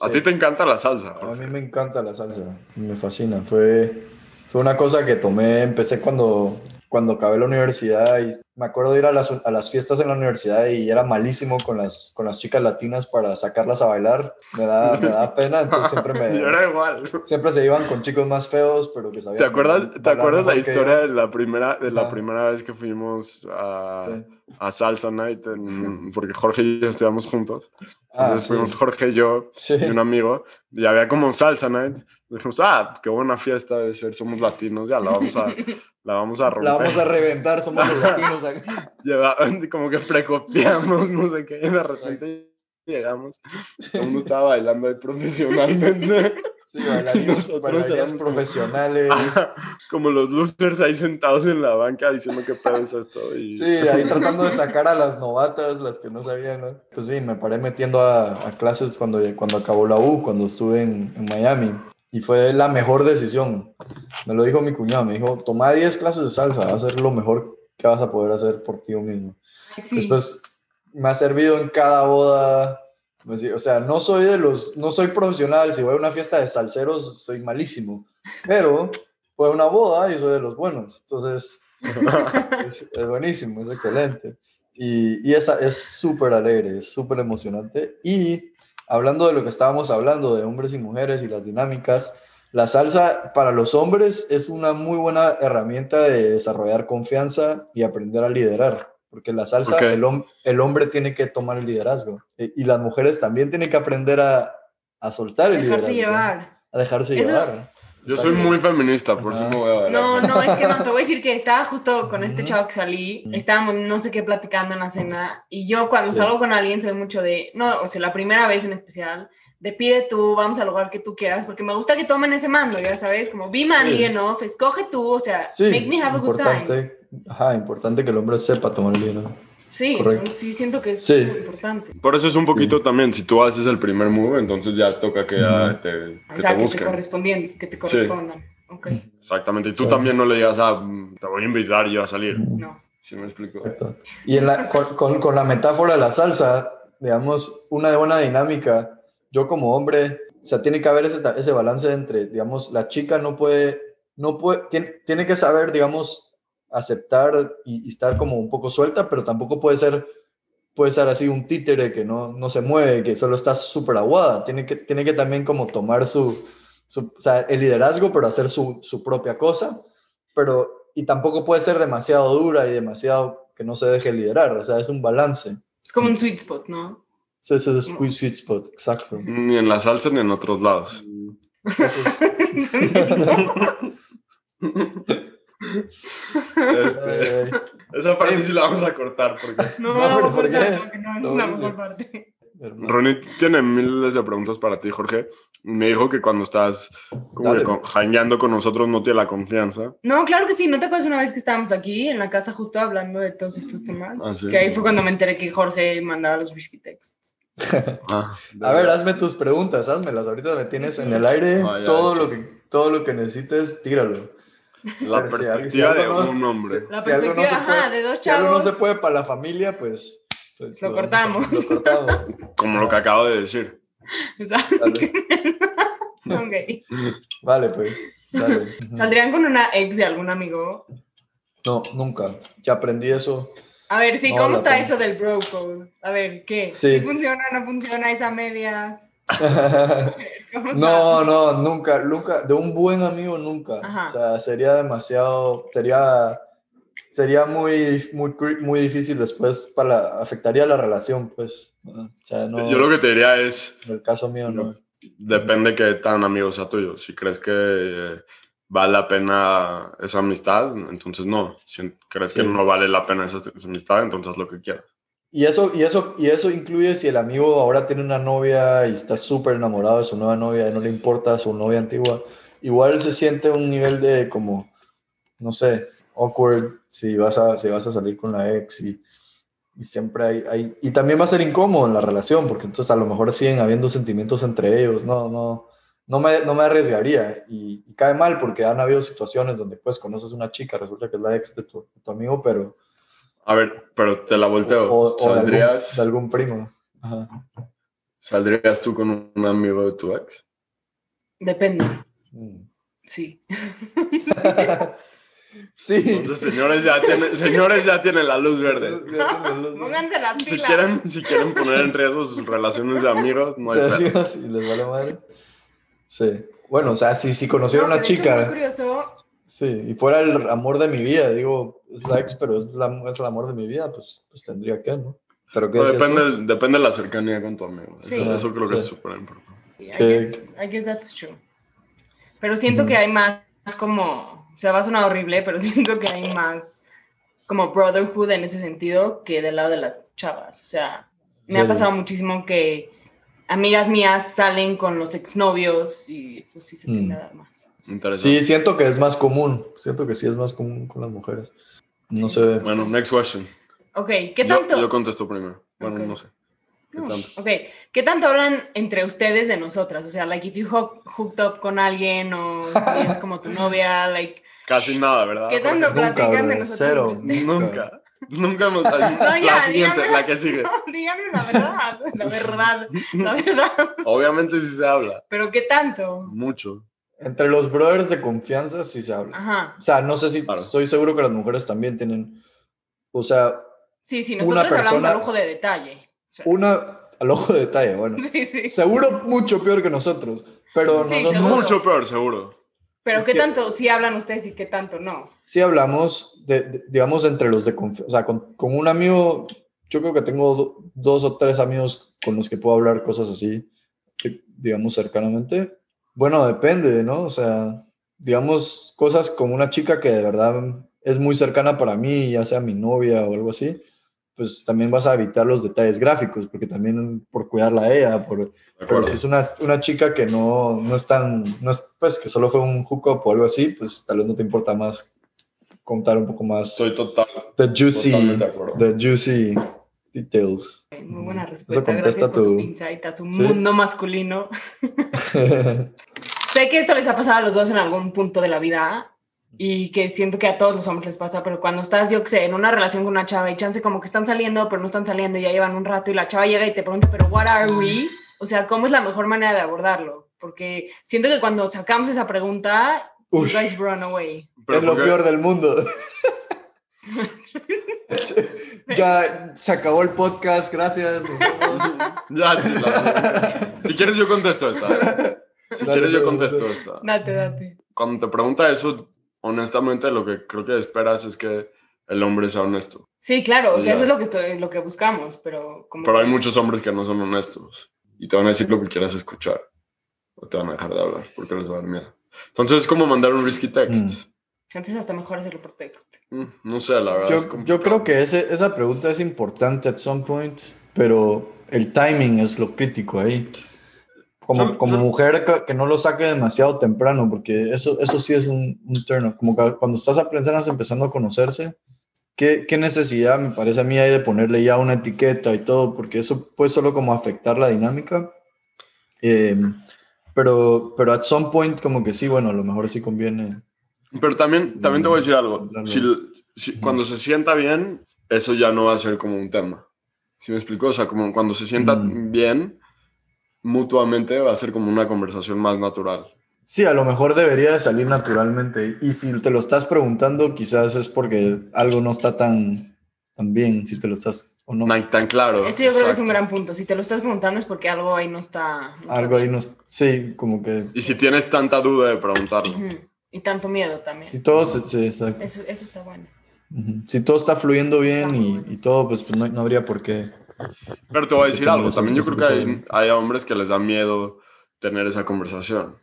A ti te encanta la salsa. Jorge? A mí me encanta la salsa, me fascina. Fue, fue una cosa que tomé, empecé cuando, cuando acabé la universidad y me acuerdo de ir a las, a las, fiestas en la universidad y era malísimo con las, con las chicas latinas para sacarlas a bailar. Me da, me da pena, entonces siempre me... era igual. Siempre se iban con chicos más feos, pero que sabían... ¿Te acuerdas, ¿te acuerdas la historia de la primera, de la primera vez que fuimos a, a Salsa Night? porque Jorge y yo estudiamos juntos. Ah, entonces fuimos Jorge y yo y un amigo y había como Salsa Night. Dijimos, ah, qué buena fiesta de ser, somos latinos, ya la vamos a, la vamos a romper. La vamos a reventar, somos los latinos acá. Lleva, como que precopiamos, no sé qué, y de repente llegamos, todo el mundo estaba bailando ahí profesionalmente. Sí, bailarinos, profesionales. como los losers ahí sentados en la banca diciendo que pedo es esto. Y... Sí, ahí tratando de sacar a las novatas, las que no sabían, ¿no? Pues sí, me paré metiendo a, clases cuando, cuando acabó la U, cuando estuve en, en, Miami. Y fue la mejor decisión. Me lo dijo mi cuñado, me dijo, toma 10 clases de salsa, va a ser lo mejor que vas a poder hacer por ti mismo. Después me ha servido en cada boda o sea, no soy de los, no soy profesional, si voy a una fiesta de salseros soy malísimo, pero fue una boda y soy de los buenos, entonces es, buenísimo, es excelente. Y, y esa es súper alegre, es súper emocionante. Y hablando de lo que estábamos hablando, de hombres y mujeres y las dinámicas, la salsa para los hombres es una muy buena herramienta de desarrollar confianza y aprender a liderar porque la salsa, el, el, hombre tiene que tomar el liderazgo e, y las mujeres también tienen que aprender a, a soltar el dejarse liderazgo. llevar. A dejarse llevar. Yo soy muy feminista, por si me voy a No, no, es que no, te voy a decir que estaba justo con este chavo que salí, estábamos no sé qué platicando en la cena, y yo cuando salgo con alguien soy mucho de, no, o sea, la primera vez en especial, de pide tú, vamos al lugar que tú quieras, porque me gusta que tomen ese mando, ya sabes, como be man, sí. off, escoge tú, o sea, make me have a good time. Ajá, importante que el hombre sepa tomar el vino. Sí, sí siento que es muy importante. Por eso es un poquito también, si tú haces el primer move, entonces ya toca que, ya te, que te busquen. Que te, que te correspondan. Okay. Exactamente, y tú también no le digas, ah, te voy a invitar y va a salir. No. ¿Sí me explico? Y en la, con, con, la metáfora de la salsa, digamos, una buena dinámica, yo como hombre, o sea, tiene que haber ese, ese balance entre, digamos, la chica no puede, no puede, tiene, tiene que saber, digamos, aceptar y, estar como un poco suelta, pero tampoco puede ser, puede ser así un títere que no, no se mueve, que solo está súper aguada. Tiene que, tiene que también como tomar su, o sea, el liderazgo, pero hacer su, su, propia cosa, pero y tampoco puede ser demasiado dura y demasiado que no se deje liderar, o sea, es un balance. Es como un sweet spot, ¿no? Sí, ese es un sweet spot, exacto. Ni en la salsa ni en otros lados. Este, esa parte sí la vamos a cortar porque no, no, no, porque no, es la mejor parte. Ronnie tiene miles de preguntas para ti, Jorge. Me dijo que cuando estás como con nosotros no tiene la confianza. No, claro que sí. ¿No te acuerdas una vez que estábamos aquí en la casa justo hablando de todos estos temas? Ah, que ahí fue cuando me enteré que Jorge mandaba los whisky texts. Ah, a ver, hazme tus preguntas, hazmelas. Ahorita me tienes en el aire. todo, lo que, todo lo que necesites, tíralo. La perspectiva de un hombre. La perspectiva, de dos chavos. Si algo no se puede para la familia, pues... pues lo, cortamos. Lo cortamos. Como lo que acabo de decir. Exacto. Vale. vale, pues. ¿Saldrían con una ex de algún amigo? No, nunca. Ya aprendí eso. A ver, sí, ¿cómo está eso del bro code? A ver, ¿qué? Sí. funciona, no funciona, esa medias? no, no, nunca, nunca, de un buen amigo nunca. O sea, sería demasiado, sería, sería muy, muy, muy difícil después para, afectaría la relación, pues. Yo lo que te diría es... En el caso mío, no. Depende que tan amigo sea tuyo. Si crees que vale la pena esa amistad, entonces no. Si crees que no vale la pena esa, esa amistad, entonces lo que quieras. Y eso, y, eso, y eso incluye si el amigo ahora tiene una novia y está súper enamorado de su nueva novia y no le importa su novia antigua, igual se siente un nivel de como, no sé, awkward si vas a, si vas a salir con la ex y, y siempre hay, hay, Y también va a ser incómodo en la relación porque entonces a lo mejor siguen habiendo sentimientos entre ellos, no, no, no me, no me arriesgaría y, cae mal porque han habido situaciones donde pues conoces una chica, resulta que es la ex de tu, de tu amigo, pero a ver, pero te la volteo. O, ¿Saldrías, de, algún, primo. ¿Saldrías tú con un amigo de tu ex? Depende. Mm. Sí. sí. Entonces, señores ya, tienen, señores ya tienen la luz verde. Pónganse las si quieren, si quieren poner en riesgo sus relaciones de amigos, no hay problema. Sí, les vale madre. Sí. Bueno, o sea, si, si conocieron a una chica. Es curioso Sí, y fuera el amor de mi vida, digo, es la ex, pero es, es el amor de mi vida, pues, pues tendría que, ¿no? Pero ¿qué depende, depende de la cercanía con tu amigo. Eso, creo que es súper importante. I guess, I guess that's true. Pero siento que hay más como, o sea, va a sonar horrible, pero siento que hay más como brotherhood en ese sentido que del lado de las chavas. O sea, me ha pasado muchísimo que amigas mías salen con los exnovios y pues sí se tiende a dar más. Sí, siento que es más común. Siento que sí es más común con las mujeres. No sé. Bueno, next question. Ok, ¿qué tanto? Yo, contesto primero. Bueno, no sé. ¿Qué tanto? Ok, ¿qué tanto hablan entre ustedes de nosotras? O sea, like, if you hooked up con alguien o si es como tu novia, like... Casi nada, ¿verdad? ¿Qué tanto platican de nosotros? Cero, nunca. Nunca hemos... No, la siguiente, la que sigue. No, díganme la verdad, la verdad, la verdad. Obviamente sí se habla. ¿Pero qué tanto? Mucho. Entre los brothers de confianza sí se habla. Ajá. O sea, no sé si estoy seguro que las mujeres también tienen, o sea... Sí, sí, nosotros hablamos al ojo de detalle. Una al ojo de detalle, bueno. Sí, sí. Seguro mucho peor que nosotros, pero nosotros... Mucho peor, seguro. Pero ¿qué tanto sí hablan ustedes y qué tanto no? Sí hablamos, de, digamos, entre los de confianza. O sea, con, con, un amigo, yo creo que tengo dos o tres amigos con los que puedo hablar cosas así, digamos, cercanamente bueno, depende, ¿no? O sea, digamos, cosas como una chica que de verdad es muy cercana para mí, ya sea mi novia o algo así, pues también vas a evitar los detalles gráficos, porque también por cuidarla a ella, por, pero si es una, una chica que no, no es tan, no es, pues que solo fue un hookup o algo así, pues tal vez no te importa más contar un poco más. Soy total. The juicy, the juicy details. Muy buena respuesta. Gracias por su insight a su mundo masculino. sé que esto les ha pasado a los dos en algún punto de la vida y que siento que a todos los hombres les pasa, pero cuando estás, yo que sé, en una relación con una chava y chance como que están saliendo, pero no están saliendo, y ya llevan un rato y la chava llega y te pregunta, pero what are we? O sea, ¿cómo es la mejor manera de abordarlo? Porque siento que cuando sacamos esa pregunta, you guys run away. Es lo peor del mundo. ya se acabó el podcast, gracias. ya, sí, Si quieres yo contesto esta. Si quieres yo contesto esta. Date, date. Cuando te pregunta eso, honestamente lo que creo que esperas es que el hombre sea honesto. Sí, claro, o sea, eso es lo que, estoy, lo que buscamos, pero... Como pero hay muchos hombres que no son honestos y te van a decir lo que quieras escuchar o te van a dejar de hablar porque les va a dar miedo. Entonces es como mandar un risky text. Mm. Antes hasta mejor hacerlo por texto. Mm, no sé, la verdad. Yo, yo creo que ese, esa pregunta es importante at some point, pero el timing es lo crítico ahí. Como, como mujer que, no lo saque demasiado temprano, porque eso, eso sí es un, un turn Como cuando estás apenas empezando a conocerse, ¿qué, ¿qué, necesidad me parece a mí hay de ponerle ya una etiqueta y todo? Porque eso puede solo como afectar la dinámica. Eh, pero, pero at some point como que sí, bueno, a lo mejor sí conviene pero también, también te voy a decir algo. Si, cuando se sienta bien, eso ya no va a ser como un tema. ¿Sí me explico? O sea, como cuando se sienta bien, mutuamente va a ser como una conversación más natural. Sí, a lo mejor debería de salir naturalmente. Y si te lo estás preguntando, quizás es porque algo no está tan, tan bien, si te lo estás o no. Tan, claro. Eso yo creo que es un gran punto. Si te lo estás preguntando es porque algo ahí no está. algo ahí no Sí, como que. Y si tienes tanta duda de preguntarlo. Y tanto miedo también. Si todo, sí, exacto. Eso, eso, está bueno. Si todo está fluyendo bien y, y, todo, pues, pues no, no, habría por qué. Pero te voy a decir algo, también yo creo que hay, hay, hombres que les da miedo tener esa conversación.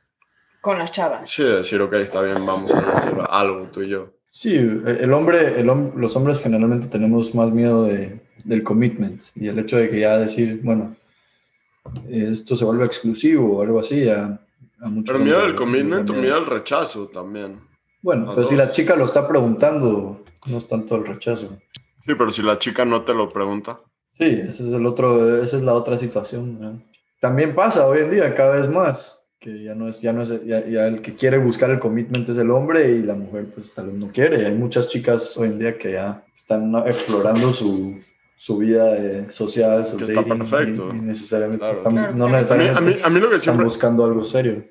Con las chavas. Sí, decir, ok, está bien, vamos a hacer algo tú y yo. Sí, el hombre, el, los hombres generalmente tenemos más miedo de, del commitment y el hecho de que ya decir, bueno, esto se vuelve exclusivo o algo así, ya pero miedo al commitment miedo al rechazo también. Bueno, pero si la chica lo está preguntando, no es tanto el rechazo. Sí, pero si la chica no te lo pregunta. Sí, ese es el otro, esa es la otra situación. También pasa hoy en día cada vez más que ya no es, ya no es, ya, el que quiere buscar el commitment es el hombre y la mujer pues tal vez no quiere. Hay muchas chicas hoy en día que ya están explorando su, su vida eh, social, su que está perfecto. Y, necesariamente están, no necesariamente a mí, lo que están buscando algo serio.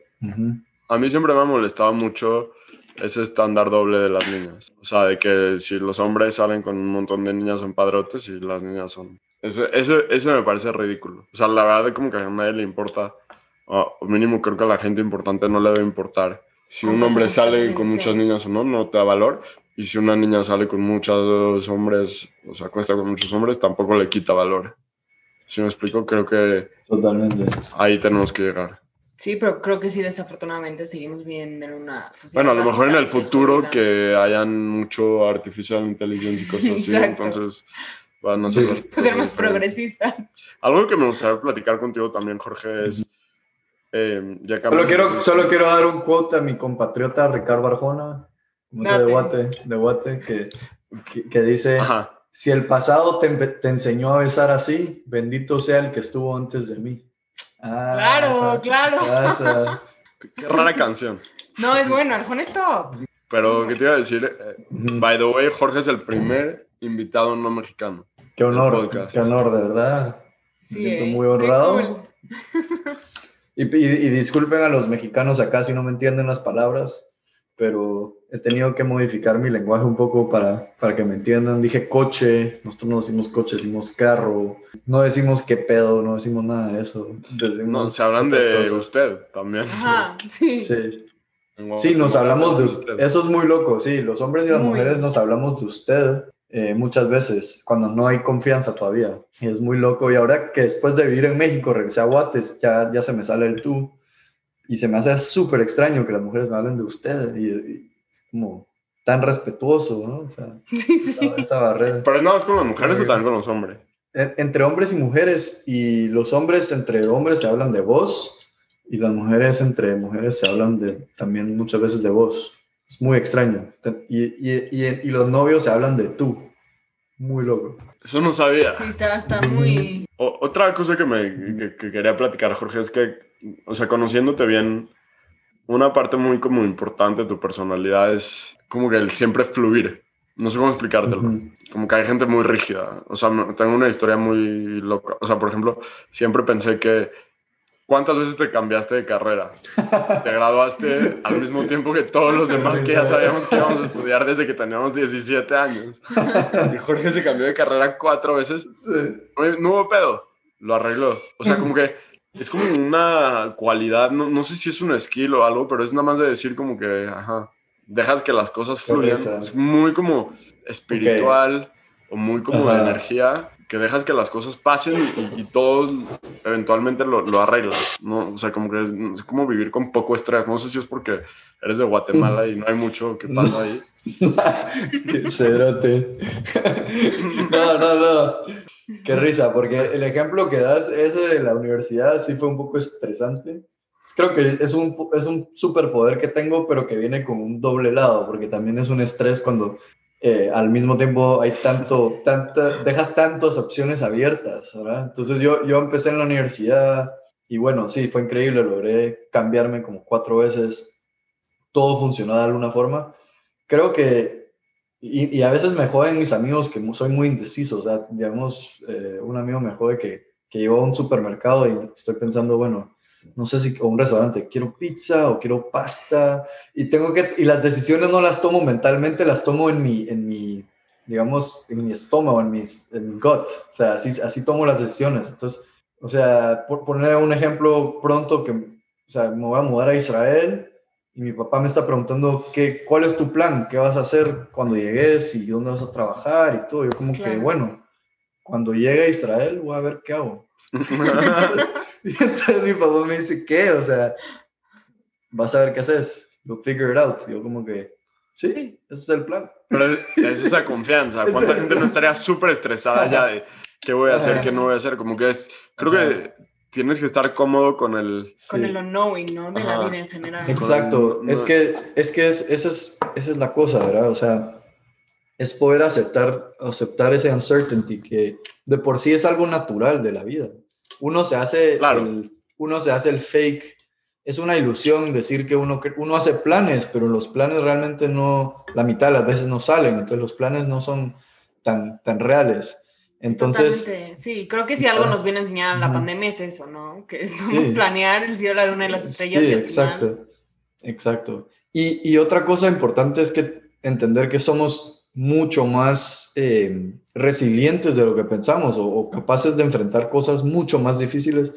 A mí siempre me ha molestado mucho ese estándar doble de las niñas. O sea, de que si los hombres salen con un montón de niñas son padrotes y las niñas son... Eso, eso, eso me parece ridículo. O sea, la verdad es como que a nadie le importa, o mínimo creo que a la gente importante no le debe importar. Si un hombre sale con muchas niñas o no, no te da valor. Y si una niña sale con muchos hombres, o sea, acuesta con muchos hombres, tampoco le quita valor. Si me explico, creo que... Totalmente. Ahí tenemos que llegar. Sí, pero creo que sí, desafortunadamente seguimos viviendo en una sociedad. Bueno, a lo mejor en el futuro que hayan mucho artificial intelligence y cosas así, entonces Para ser más progresistas. Algo que me gustaría platicar contigo también, Jorge, es... Eh, solo, quiero, solo quiero dar un quote a mi compatriota Ricardo Arjona, de Guate, de Guate que, que, dice, si el pasado te, te, enseñó a besar así, bendito sea el que estuvo antes de mí. Ah, claro, claro. Qué rara canción. No, es bueno, Arjona es top. Pero, ¿qué te iba a decir? Eh, by the way, Jorge es el primer invitado no mexicano. Qué honor, qué honor, de verdad. Sí, Me siento muy honrado. Y, y, disculpen a los mexicanos acá si no me entienden las palabras, pero he tenido que modificar mi lenguaje un poco para, para que me entiendan. Dije coche, nosotros no decimos coche, decimos carro, no decimos qué pedo, no decimos nada de eso. no, se hablan de usted también. Ajá, sí. Sí. Sí, nos hablamos de usted. Eso es muy loco, sí. Los hombres y las mujeres nos hablamos de usted eh, muchas veces cuando no hay confianza todavía. Y es muy loco. Y ahora que después de vivir en México regresé a Guates, ya, ya se me sale el tú. Y se me hace súper extraño que las mujeres me hablen de usted. Y, como tan respetuoso, ¿no? O sea, Esa, barrera. ¿Pero es nada más con las mujeres o también con los hombres? Entre hombres y mujeres. Y los hombres entre hombres se hablan de vos y las mujeres entre mujeres se hablan de, también muchas veces de vos. Es muy extraño. Y, y, y, los novios se hablan de tú. Muy loco. Eso no sabía. Sí, está, está muy... otra cosa que me que, quería platicar, Jorge, es que, o sea, conociéndote bien, una parte muy como importante de tu personalidad es como que el siempre fluir. No sé cómo explicártelo. Como que hay gente muy rígida. O sea, tengo una historia muy loca. O sea, por ejemplo, siempre pensé que ¿Cuántas veces te cambiaste de carrera? Te graduaste al mismo tiempo que todos los demás que ya sabíamos que íbamos a estudiar desde que teníamos 17 años. Y Jorge se cambió de carrera cuatro veces. No hubo pedo. Lo arregló. O sea, como que es como una cualidad, no, no sé si es un skill o algo, pero es nada más de decir como que, ajá, dejas que las cosas fluyan. Es muy como espiritual o muy como de energía que dejas que las cosas pasen y, y todo eventualmente lo, lo, arreglas, ¿no? O sea, como que es, como vivir con poco estrés. No sé si es porque eres de Guatemala y no hay mucho que pasa ahí. Cédate. no, no, no. Qué risa, porque el ejemplo que das, ese de la universidad, sí fue un poco estresante. Creo que es un, es un superpoder que tengo, pero que viene con un doble lado, porque también es un estrés cuando eh, al mismo tiempo hay tanto, tanta, dejas tantas opciones abiertas, ¿verdad? Entonces yo, yo empecé en la universidad y bueno, sí, fue increíble, logré cambiarme como cuatro veces, todo funcionó de alguna forma. Creo que, y, y a veces me joden mis amigos que soy muy indeciso, o sea, digamos, eh, un amigo me jode que, que llevo a un supermercado y estoy pensando, bueno, no sé si un restaurante, quiero pizza o quiero pasta y tengo que y las decisiones no las tomo mentalmente, las tomo en mi en mi digamos en mi estómago, en mi, en gut, o sea, así así tomo las decisiones. Entonces, o sea, por poner un ejemplo pronto que o sea, me voy a mudar a Israel y mi papá me está preguntando qué cuál es tu plan, qué vas a hacer cuando llegues y dónde vas a trabajar y todo. Yo como que, bueno, cuando llegue a Israel voy a ver qué hago. y entonces mi papá me dice, ¿qué? O sea, vas a ver qué haces. You'll figure it out. yo como que, sí, ese es el plan. Pero es esa confianza. ¿Cuánta gente no estaría súper estresada ya de qué voy a hacer, qué no voy a hacer? Como que es, creo que tienes que estar cómodo con el... Con el unknowing, ¿no? De la vida en general. Exacto. Es que, es que es, esa, es, esa es la cosa, ¿verdad? O sea, es poder aceptar, aceptar ese uncertainty que de por sí es algo natural de la vida uno se hace, el, uno se hace el fake. Es una ilusión decir que uno, uno hace planes, pero los planes realmente no, la mitad de las veces no salen, entonces los planes no son tan, tan reales. Entonces, sí, creo que si algo nos viene a enseñar la pandemia es eso, ¿no? Que vamos planear el cielo, la luna y las estrellas. Sí, exacto, exacto. Y, y, otra cosa importante es que entender que somos mucho más eh, resilientes de lo que pensamos o, capaces de enfrentar cosas mucho más difíciles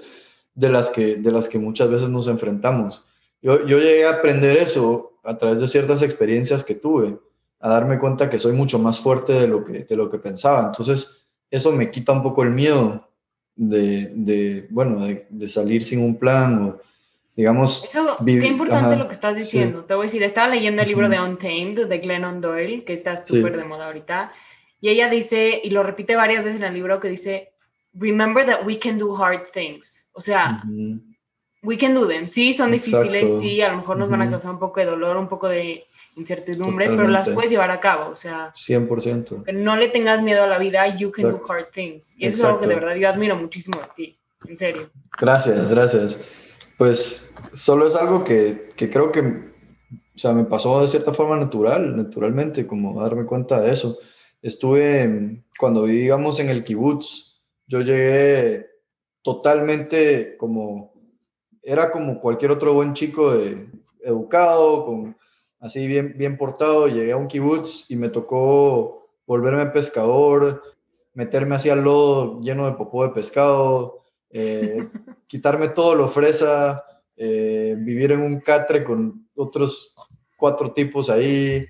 de las que, de las que muchas veces nos enfrentamos. Yo, yo llegué a aprender eso a través de ciertas experiencias que tuve, a darme cuenta que soy mucho más fuerte de lo que, de lo que pensaba. Entonces, eso me quita un poco el miedo de, de bueno, de, salir sin un plan o, digamos... Eso, qué importante lo que estás diciendo. Te voy a decir, estaba leyendo el libro de Untamed de Glennon Doyle, que está súper de moda ahorita, Y ella dice, y lo repite varias veces en el libro, que dice, remember that we can do hard things. O sea, we can do them. Sí, son difíciles, sí, a lo mejor nos van a causar un poco de dolor, un poco de incertidumbre, pero las puedes llevar a cabo, o sea. 100%. no le tengas miedo a la vida, you can do hard things. Y eso es algo que de verdad yo admiro muchísimo de ti, en serio. Gracias, gracias. Pues solo es algo que, que creo que, o sea, me pasó de cierta forma natural, naturalmente, como darme cuenta de eso. Estuve, cuando vivíamos en el kibutz, yo llegué totalmente como, era como cualquier otro buen chico de, educado, con así bien, bien portado, llegué a un kibutz y me tocó volverme pescador, meterme así al lodo lleno de popó de pescado, eh, quitarme todo lo fresa, eh, vivir en un catre con otros cuatro tipos ahí,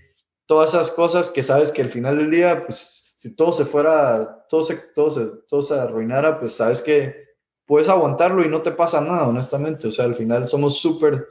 todas esas cosas que sabes que al final del día, pues si todo se fuera, todo se, todo se, todo se arruinara, pues sabes que puedes aguantarlo y no te pasa nada, honestamente. O sea, al final somos súper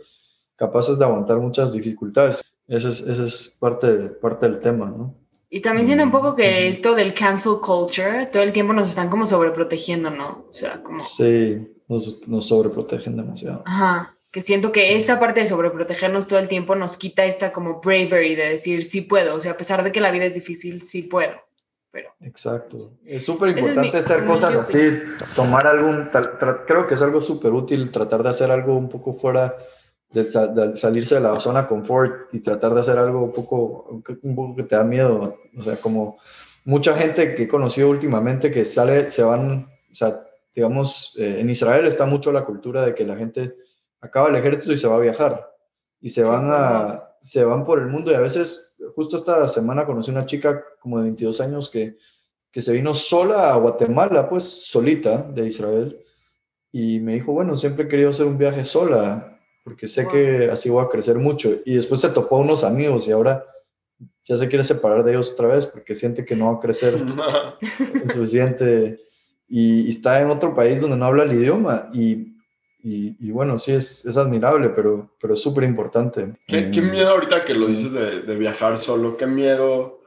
capaces de aguantar muchas dificultades. Ese es, ese es parte, parte del tema, ¿no? Y también siento un poco que esto del cancel culture, todo el tiempo nos están como sobreprotegiendo, ¿no? O sea, como... Sí, nos, nos sobreprotegen demasiado. Ajá, que siento que esa parte de sobreprotegernos todo el tiempo nos quita esta como bravery de decir, sí puedo, o sea, a pesar de que la vida es difícil, sí puedo. Pero... Exacto. Es súper importante hacer cosas así, tomar algún, creo que es algo súper útil tratar de hacer algo un poco fuera de, salirse de la zona confort y tratar de hacer algo un poco, un poco que te da miedo. O sea, como mucha gente que he conocido últimamente que sale, se van, o sea, digamos, eh, en Israel está mucho la cultura de que la gente acaba el ejército y se va a viajar y se van a se van por el mundo y a veces justo esta semana conocí una chica como de 22 años que que se vino sola a Guatemala, pues solita de Israel y me dijo, bueno, siempre he querido hacer un viaje sola porque sé que así voy a crecer mucho. Y después se topó a unos amigos y ahora ya se quiere separar de ellos otra vez porque siente que no va a crecer suficiente. Y, está en otro país donde no habla el idioma. Y, y, bueno, sí, es, es, admirable, pero, pero es súper importante. ¿Qué, ¿Qué, miedo ahorita que lo dices de, de viajar solo? ¿Qué miedo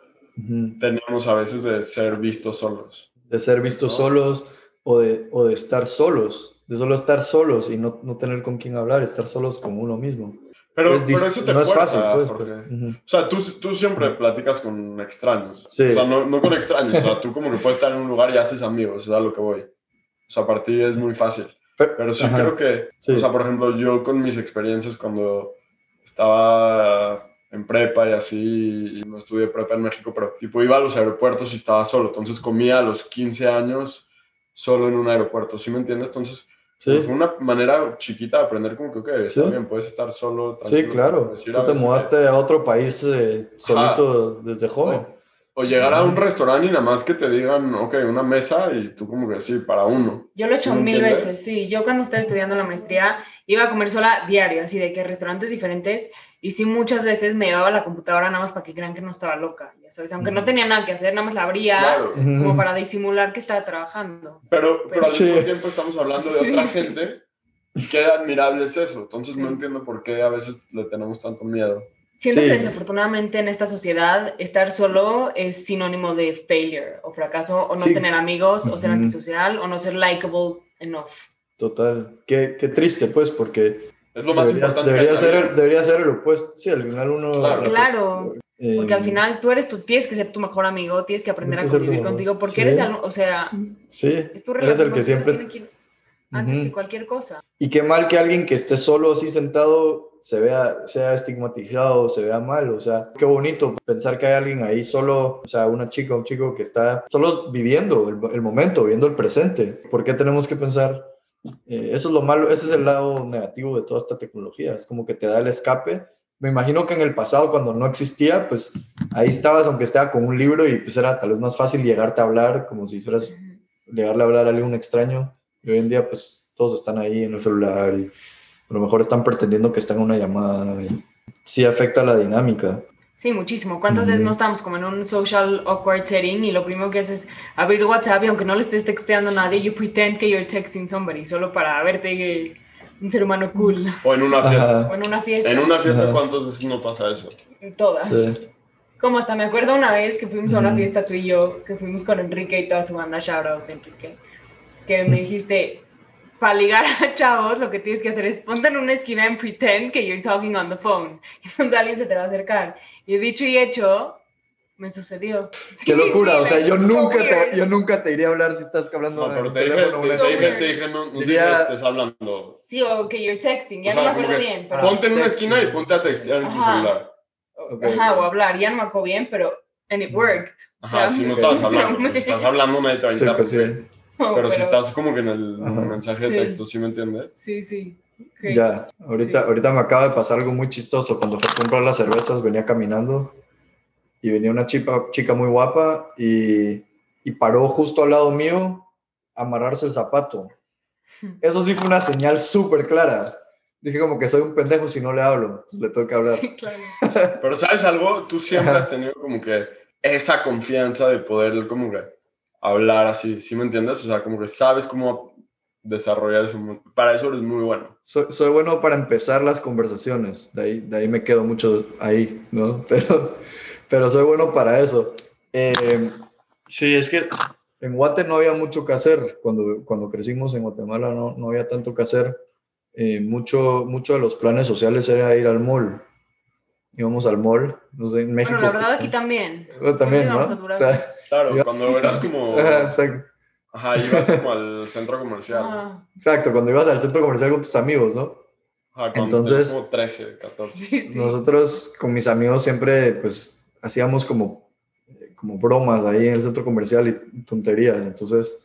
tenemos a veces de ser vistos solos? De ser vistos solos o de, o de estar solos de solo estar solos y no, no, tener con quién hablar, estar solos como uno mismo. Pero, pero eso te no es fácil, pues, O sea, tú, tú, siempre platicas con extraños. Sí. O sea, no, no, con extraños. o sea, tú como que puedes estar en un lugar y haces amigos, es a lo que voy. O sea, para ti es muy fácil. Pero, sí creo que, o sea, por ejemplo, yo con mis experiencias cuando estaba en prepa y así, y no estudié prepa en México, pero tipo iba a los aeropuertos y estaba solo. Entonces comía a los 15 años solo en un aeropuerto, ¿sí me entiendes? Entonces fue una manera chiquita de aprender como que, ok, también puedes estar solo. Sí, claro. Tú te mudaste a otro país eh, solito desde joven. O, llegar a un restaurante y nada más que te digan, ok, una mesa y tú como que sí, para uno. Yo lo he hecho mil veces, sí. Yo cuando estaba estudiando la maestría iba a comer sola diario, así de que restaurantes diferentes y sí, muchas veces me llevaba la computadora nada más para que crean que no estaba loca, ya sabes, aunque no tenía nada que hacer, nada más la abría como para disimular que estaba trabajando. Pero, pero, al mismo tiempo estamos hablando de otra gente y qué admirable es eso. Entonces no entiendo por qué a veces le tenemos tanto miedo. Siento que desafortunadamente en esta sociedad estar solo es sinónimo de failure o fracaso o no tener amigos o ser antisocial o no ser likable enough. Total. Qué, qué triste pues porque es lo más debería, importante. Debería ser, debería ser el opuesto. Sí, al final uno. Claro. Eh, porque al final tú eres tú, tienes que ser tu mejor amigo, tienes que aprender a convivir contigo, porque eres, el, o sea, sí, es tu eres el que siempre. Antes que cualquier cosa. Y qué mal que alguien que esté solo así sentado se vea, sea estigmatizado, se vea mal, o sea, qué bonito pensar que hay alguien ahí solo, o sea, una chica, un chico que está solo viviendo el, el momento, viviendo el presente. ¿Por qué tenemos que pensar eh, eso es lo malo, ese es el lado negativo de toda esta tecnología, es como que te da el escape. Me imagino que en el pasado, cuando no existía, pues ahí estabas, aunque estaba con un libro, y pues era tal vez más fácil llegarte a hablar, como si fueras llegarle a hablar a alguien extraño. Y hoy en día, pues todos están ahí en el celular y a lo mejor están pretendiendo que están en una llamada. Y sí afecta la dinámica. Sí, muchísimo. ¿Cuántas veces no estamos como en un social awkward setting y lo primero que haces es abrir WhatsApp y aunque no le estés texteando a nadie, you pretend que you're texting somebody solo para verte un ser humano cool. O en una fiesta. O en una fiesta. En una fiesta, ¿cuántas veces no pasa eso? Todas. Como hasta me acuerdo una vez que fuimos a una fiesta tú y yo, que fuimos con Enrique y toda su banda, shout out Enrique, que me dijiste, para ligar a chavos, lo que tienes que hacer es ponte en una esquina en pretend que you're talking on the phone. Y entonces alguien se te va a acercar. Y dicho y hecho, me sucedió. Qué locura, o sea, yo nunca, te, yo nunca te iría a hablar si estás hablando. No, pero te dije, te, dije, te dije, no, no diría, estés hablando. Sí, o que you're texting, ya no me acuerdo bien. ponte en una esquina y ponte a textear en tu celular. Ajá, o hablar, ya no me acuerdo bien, pero. And it worked. Ajá, si no estabas hablando, si estás hablando, nadie te va a sí, pues sí. pero, si estás como que en el mensaje de texto, ¿sí me entiendes? Sí, sí. Ya, ahorita, ahorita me acaba de pasar algo muy chistoso. Cuando fui a comprar las cervezas, venía caminando y venía una chica, chica muy guapa y, y paró justo al lado mío a amarrarse el zapato. Eso sí fue una señal súper clara. Dije como que soy un pendejo si no le hablo, le tengo que hablar. Sí, claro. Pero sabes algo, tú siempre has tenido como que esa confianza de poder como que hablar así, ¿sí me entiendes? O sea, como que sabes cómo desarrollar eso. Para eso eres muy bueno. Soy, bueno para empezar las conversaciones, de ahí, de ahí me quedo mucho ahí, ¿no? Pero pero soy bueno para eso. Eh, sí, es que en Guate no había mucho que hacer. Cuando, cuando crecimos en Guatemala no, no había tanto que hacer. Eh, mucho, mucho de los planes sociales era ir al mall. Íbamos al mall, no sé, en México. Bueno, la verdad pues, aquí también. también, ¿no? claro, cuando eras como... Ajá, exacto. Ajá, ibas como al centro comercial. Exacto, cuando ibas al centro comercial con tus amigos, ¿no? Ajá, Entonces, como 13, 14. Nosotros con mis amigos siempre, pues, hacíamos como, como bromas ahí en el centro comercial y tonterías. Entonces,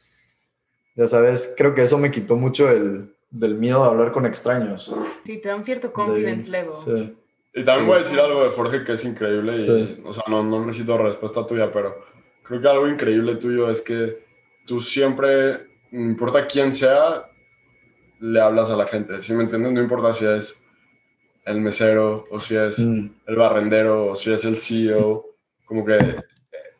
ya sabes, creo que eso me quitó mucho el, del miedo a hablar con extraños. Sí, te da un cierto confidence level. Sí. Y también voy a decir algo de Jorge que es increíble. Y, o sea, no, no necesito respuesta tuya, pero creo que algo increíble tuyo es que tú siempre, no importa quién sea, le hablas a la gente. ¿Sí me entiendes? No importa si es el mesero o si es mm. el barrendero o si es el CEO. Como que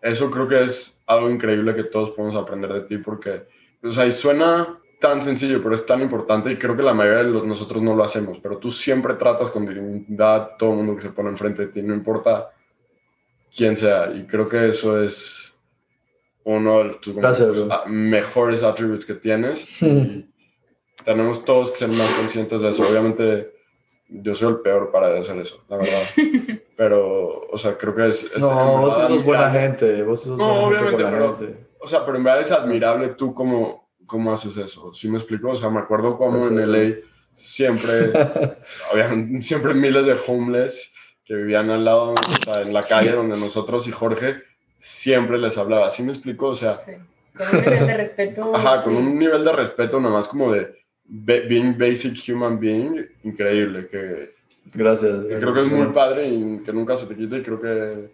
eso creo que es algo increíble que todos podemos aprender de ti porque, o sea, y suena tan sencillo, pero es tan importante y creo que la mayoría de los, nosotros no lo hacemos, pero tú siempre tratas con dignidad a todo el mundo que se pone enfrente de ti, no importa quién sea. Y creo que eso es uno de tus mejores attributes que tienes. Y tenemos todos que ser más conscientes de eso. Obviamente yo soy el peor para hacer eso, la verdad. Pero, o sea, creo que es... no, vos sos buena gente, vos sos no, buena obviamente, gente. O sea, pero en verdad es admirable tú cómo, cómo haces eso, ¿sí me explico? O sea, me acuerdo como en LA siempre, habían siempre miles de homeless que vivían al lado, o sea, en la calle donde nosotros y Jorge siempre les hablaba, ¿sí me explico? O sea... Sí. Con un nivel de respeto. Ajá, con un nivel de respeto nomás como de being basic human being, increíble. Que, gracias, creo que es muy padre y que nunca se te quite. Y creo que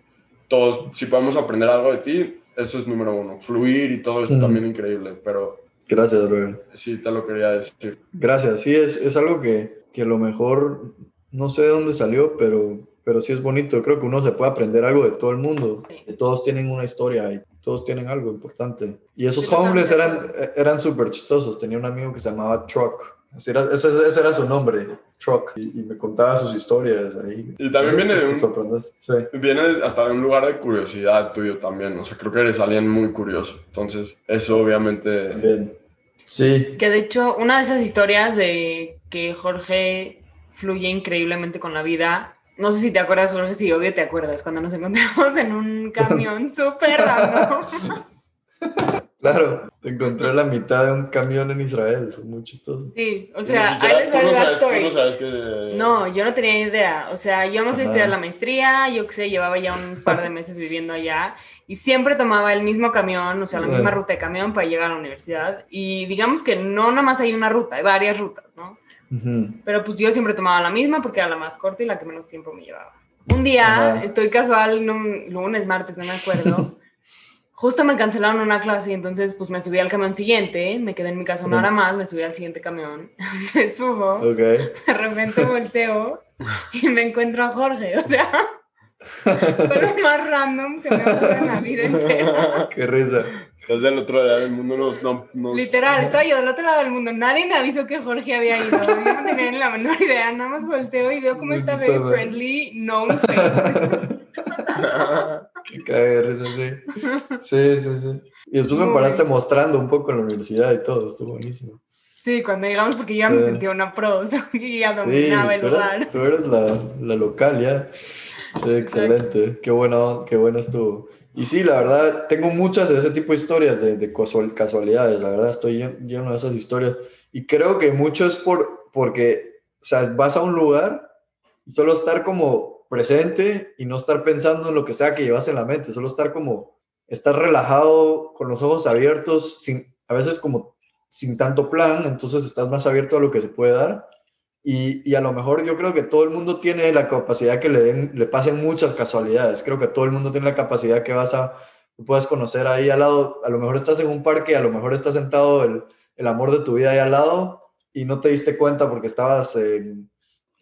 todos, si podemos aprender algo de ti, eso es número uno. Fluir y todo es mm. también increíble, pero... Gracias, Robert. Sí, te lo quería decir. Gracias, sí, es, es algo que, que a lo mejor no sé de dónde salió, pero, pero sí es bonito. Creo que uno se puede aprender algo de todo el mundo. Que todos tienen una historia y todos tienen algo importante. Y esos homeless eran, eran súper chistosos. Tenía un amigo que se llamaba Truck. Ese era, ese, era su nombre, Truck. Y, me contaba sus historias ahí. Y también viene de un... Sí. Viene hasta de un lugar de curiosidad tuyo también. O sea, creo que eres alguien muy curioso. Entonces, eso obviamente... Bien. Sí. Que de hecho, una de esas historias de que Jorge fluye increíblemente con la vida no sé si te acuerdas, Jorge, sí, obvio te acuerdas, cuando nos encontramos en un camión súper raro. Claro, te encontré en la mitad de un camión en Israel, fue muy chistoso. Sí, o sea, ahí les va el backstory. No, sabes que... no, yo no tenía idea. O sea, yo me fui a estudiar la maestría, yo qué sé, llevaba ya un par de meses viviendo allá y siempre tomaba el mismo camión, o sea, la misma ruta de camión para llegar a la universidad. Y digamos que no nada más hay una ruta, hay varias rutas, ¿no? Pero pues yo siempre tomaba la misma porque era la más corta y la que menos tiempo me llevaba. Un día, estoy casual, lunes, martes, no me acuerdo. Justo me cancelaron una clase y entonces pues me subí al camión siguiente, me quedé en mi casa una hora más, me subí al siguiente camión, me subo, de repente volteo y me encuentro a Jorge, o sea, fue lo más random que me ha pasado en la vida entera. Qué risa. Estás del otro lado del mundo, no, no, Literal, estoy yo del otro lado del mundo. Nadie me avisó que Jorge había ido. Yo no tenía ni la menor idea. Nada más volteo y veo cómo está very friendly, known face. sí. Sí, sí, sí. Y después me paraste mostrando un poco en la universidad y todo, estuvo buenísimo. Sí, cuando llegamos, porque yo ya me sentía una pro, yo ya dominaba el lugar. Tú eres la, la local ya. Sí, excelente, qué bueno, qué bueno estuvo. Y sí, la verdad, tengo muchas de ese tipo de historias, de, de casualidades, la verdad, estoy lleno de esas historias. Y creo que mucho es por, porque, o sea, vas a un lugar y solo estar como presente y no estar pensando en lo que sea que llevas en la mente, solo estar como, estar relajado, con los ojos abiertos, sin, a veces como sin tanto plan, entonces estás más abierto a lo que se puede dar. Y, y, a lo mejor yo creo que todo el mundo tiene la capacidad que le, den, le pasen muchas casualidades. Creo que todo el mundo tiene la capacidad que vas a, puedes conocer ahí al lado. A lo mejor estás en un parque, a lo mejor está sentado el, el amor de tu vida ahí al lado y no te diste cuenta porque estabas en,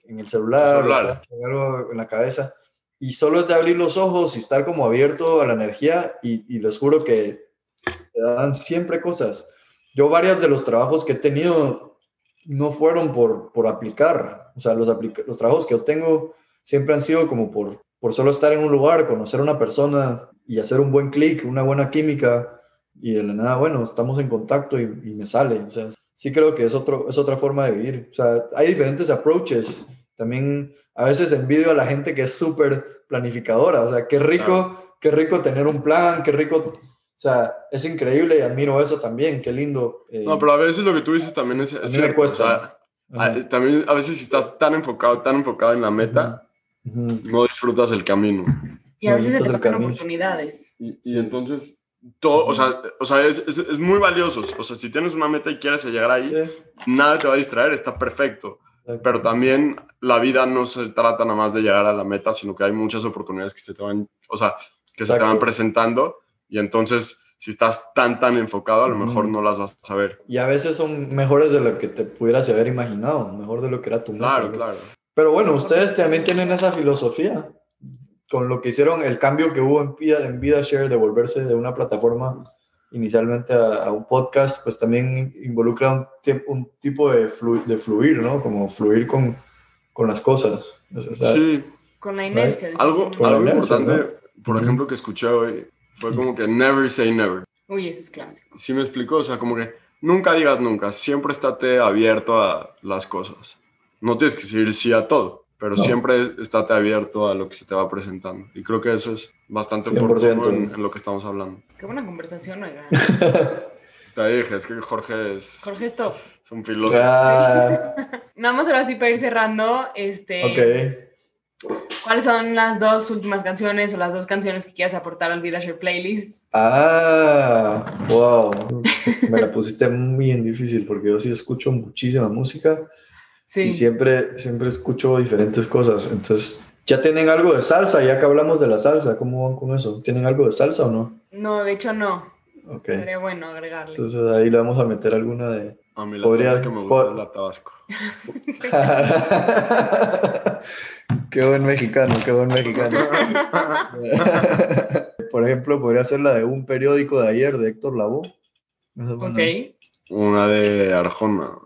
en el celular, celular. O algo en la cabeza. Y solo es de abrir los ojos y estar como abierto a la energía y, y les juro que te dan siempre cosas yo varios de los trabajos que he tenido no fueron por, por aplicar. O sea, los, los trabajos que yo tengo siempre han sido como por, por solo estar en un lugar, conocer a una persona y hacer un buen clic, una buena química y de la nada, bueno, estamos en contacto y, y, me sale. O sea, sí creo que es, otro, es otra forma de vivir. O sea, hay diferentes approaches. También a veces envidio a la gente que es súper planificadora. O sea, qué rico, qué rico tener un plan, qué rico o sea, es increíble y admiro eso también, qué lindo. Eh, no, pero a veces lo que tú dices también es, es cierto. Cuesta. también a veces si estás tan enfocado, tan enfocado en la meta, no disfrutas el camino. Y a veces se te pasan oportunidades. Y, entonces, todo, o sea, o sea es, es, es, muy valioso. O sea, si tienes una meta y quieres llegar ahí, nada te va a distraer, está perfecto. Pero también la vida no se trata nada más de llegar a la meta, sino que hay muchas oportunidades que se te van, o sea, que se te van presentando y entonces, si estás tan, tan enfocado, a lo mejor no las vas a saber. Y a veces son mejores de lo que te pudieras haber imaginado, mejor de lo que era tu Claro, claro. Pero bueno, ustedes también tienen esa filosofía. Con lo que hicieron, el cambio que hubo en Vida, en Vida Share de volverse de una plataforma inicialmente a, un podcast, pues también involucra un, un tipo de, de, fluir, ¿no? Como fluir con, con las cosas. sí. Con la inercia. Algo, algo importante, por ejemplo, que escuché hoy, fue como que never say never. Uy, ese es clásico. Sí me explicó, o sea, como que nunca digas nunca, siempre estate abierto a las cosas. No tienes que decir sí a todo, pero siempre estate abierto a lo que se te va presentando. Y creo que eso es bastante importante en, lo que estamos hablando. Qué buena conversación, oiga. Te dije, es que Jorge es... Jorge es top. Es un filósofo. Nada más ahora sí para ir cerrando, este... Ok ¿Cuáles son las dos últimas canciones o las dos canciones que quieras aportar al VidaShare Playlist? Ah, wow. Me la pusiste muy bien difícil porque yo sí escucho muchísima música sí. y siempre, siempre escucho diferentes cosas. Entonces, ¿ya tienen algo de salsa? Ya que hablamos de la salsa, ¿cómo van con eso? ¿Tienen algo de salsa o no? No, de hecho no. Ok. Sería bueno agregarle. Entonces ahí le vamos a meter alguna de... A mí la Podría... salsa que me gusta es la Tabasco. Qué buen mexicano, qué buen mexicano. Por ejemplo, podría ser la de un periódico de ayer de Héctor Lavoe. Ok. Una de Arjona,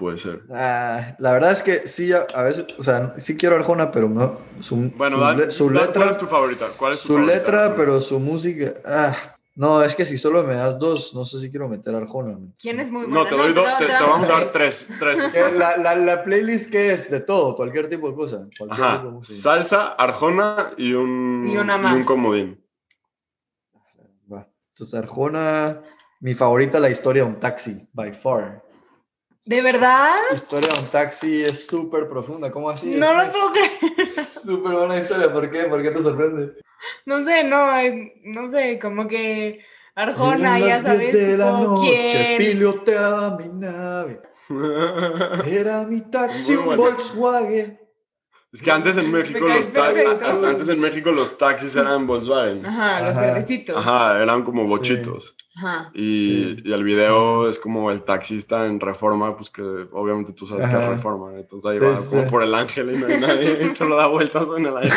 puede ser. Ah, la verdad es que sí, a veces, o sea, sí quiero Arjona, pero no. Su, bueno, su, letra. ¿Cuál es tu favorita? ¿Cuál es su letra, pero su música. Ah, no, es que si solo me das dos, no sé si quiero meter Arjona. ¿Quién es muy bueno? No, te doy dos, te, vamos a dar tres. tres. La, la, la, playlist que es de todo, cualquier tipo de cosa. Ajá. Salsa, Arjona y un, y, una más. y un comodín. Entonces, Arjona, mi favorita, la historia de un taxi, by far. ¿De verdad? La historia de un taxi es súper profunda. ¿Cómo así? No lo puedo creer. Súper buena historia. ¿Por qué? ¿Por qué te sorprende? No sé, no, eh, no sé, como que Arjona, ya sabes, de la noche, quién. piloteaba mi nave. Era mi taxi, un Volkswagen. Es que antes en México los taxis, antes en México los taxis eran Volkswagen. Ajá, los verdecitos. Ajá, eran como bochitos. Ajá. Y, y, el video es como el taxista en Reforma, pues que obviamente tú sabes que es Reforma. Entonces ahí va como por el ángel y no hay nadie, y solo da vueltas en el aire.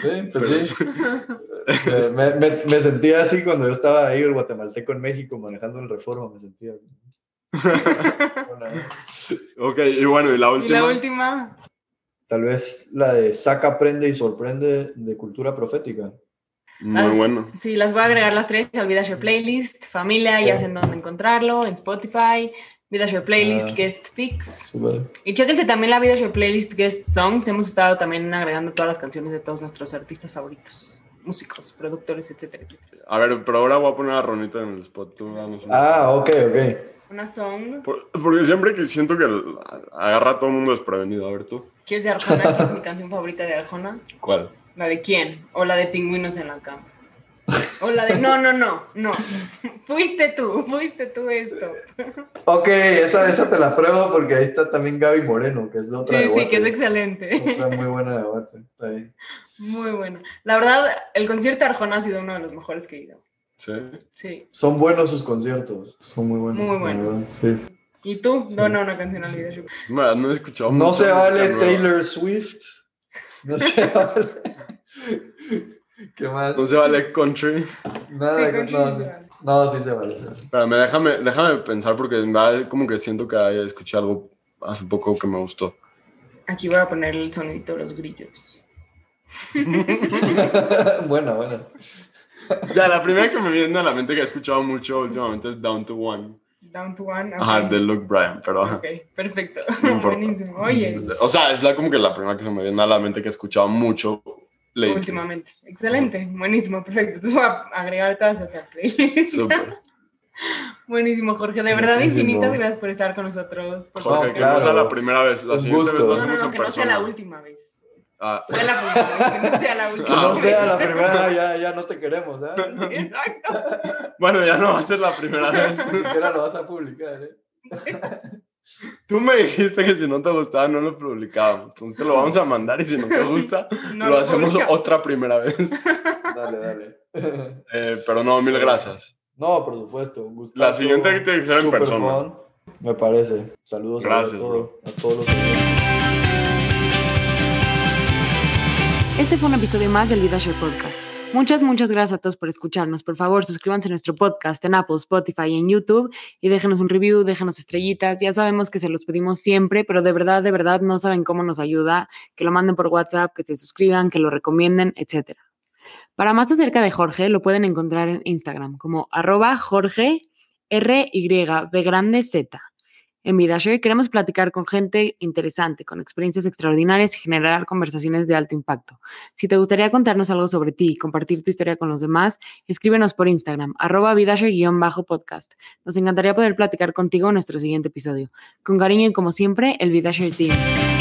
Sí, pues sí. me, me, me, sentía así cuando yo estaba ahí, el guatemalteco en México, manejando el Reforma, me sentía. Ok, y bueno, y la última. ¿Y la última? tal vez la de Saca, Aprende y Sorprende de Cultura Profética. Muy bueno. Sí, las voy a agregar las tres al VidaShare Playlist, familia, ya saben dónde encontrarlo, en Spotify, VidaShare Playlist, ah, Guest Picks. Y chéquense también la VidaShare Playlist Guest Songs, hemos estado también agregando todas las canciones de todos nuestros artistas favoritos, músicos, productores, etcétera, etcétera. A ver, pero ahora voy a poner a Ronita en el spot. ah, ok, ok. Una song. porque siempre que siento que agarra a todo el mundo desprevenido. A ver tú. ¿Qué es de Arjona? ¿Qué es mi canción favorita de Arjona? ¿Cuál? ¿La de quién? ¿O la de Pingüinos en la cama? O la de, no, no, no, no. Fuiste tú, fuiste tú esto. Ok, esa, esa te la pruebo porque ahí está también Gaby Moreno, que es de otra. Sí, sí, que es excelente. Otra muy buena debate. Ahí. Muy bueno. La verdad, el concierto de Arjona ha sido uno de los mejores que he ido. Sí. Sí. Son buenos sus conciertos. Son muy buenos. Muy buenos. Sí. ¿Y tú? No, no, una canción al video. No, he escuchado. No se vale Taylor Swift. No se vale. ¿Qué más? No se vale country. Nada de country. No, no, sí se vale. Espérame, déjame, déjame pensar porque como que siento que escuché algo hace poco que me gustó. Aquí voy a poner el sonidito de los grillos. buena, buena. Ya, la primera que me viene a la mente que he escuchado mucho últimamente es Down to One. Down to One. Ajá, de Luke Bryan, pero. Ok, perfecto. Buenísimo. Oye. O sea, es la, como que la primera que se me viene a la mente que he escuchado mucho Últimamente. Excelente, buenísimo, perfecto. Entonces voy a agregar todas esas playlist. Súper. Buenísimo, Jorge. De verdad, infinitas gracias por estar con nosotros. Jorge, que no sea la primera vez. La siguiente vez no, no, no, que no sea la última vez. Ah. Fue la primera vez, que no sea la última. no sea la primera, ya, ya no te queremos, ¿eh? exacto. Bueno, ya no va a ser la primera vez. Ni siquiera lo vas a publicar, ¿eh? Tú me dijiste que si no te gustaba no lo publicábamos. Entonces te lo vamos a mandar y si no te gusta, lo, hacemos otra primera vez. Dale, dale. Eh, pero no, mil gracias. No, por supuesto. La siguiente que te en persona. me parece. Saludos gracias, a, a todos los Este fue un episodio más del Leadership Podcast. Muchas, muchas gracias a todos por escucharnos. Por favor, suscríbanse a nuestro podcast en Apple, Spotify y en YouTube y déjenos un review, déjenos estrellitas. Ya sabemos que se los pedimos siempre, pero de verdad, de verdad no saben cómo nos ayuda. Que lo manden por WhatsApp, que se suscriban, que lo recomienden, etc. Para más acerca de Jorge, lo pueden encontrar en Instagram como arroba Jorge R Y. En VidaShare queremos platicar con gente interesante, con experiencias extraordinarias y generar conversaciones de alto impacto. Si te gustaría contarnos algo sobre ti y compartir tu historia con los demás, escríbenos por Instagram, arroba VidaShare-podcast. Nos encantaría poder platicar contigo en nuestro siguiente episodio. Con cariño y como siempre, el VidaShare Team.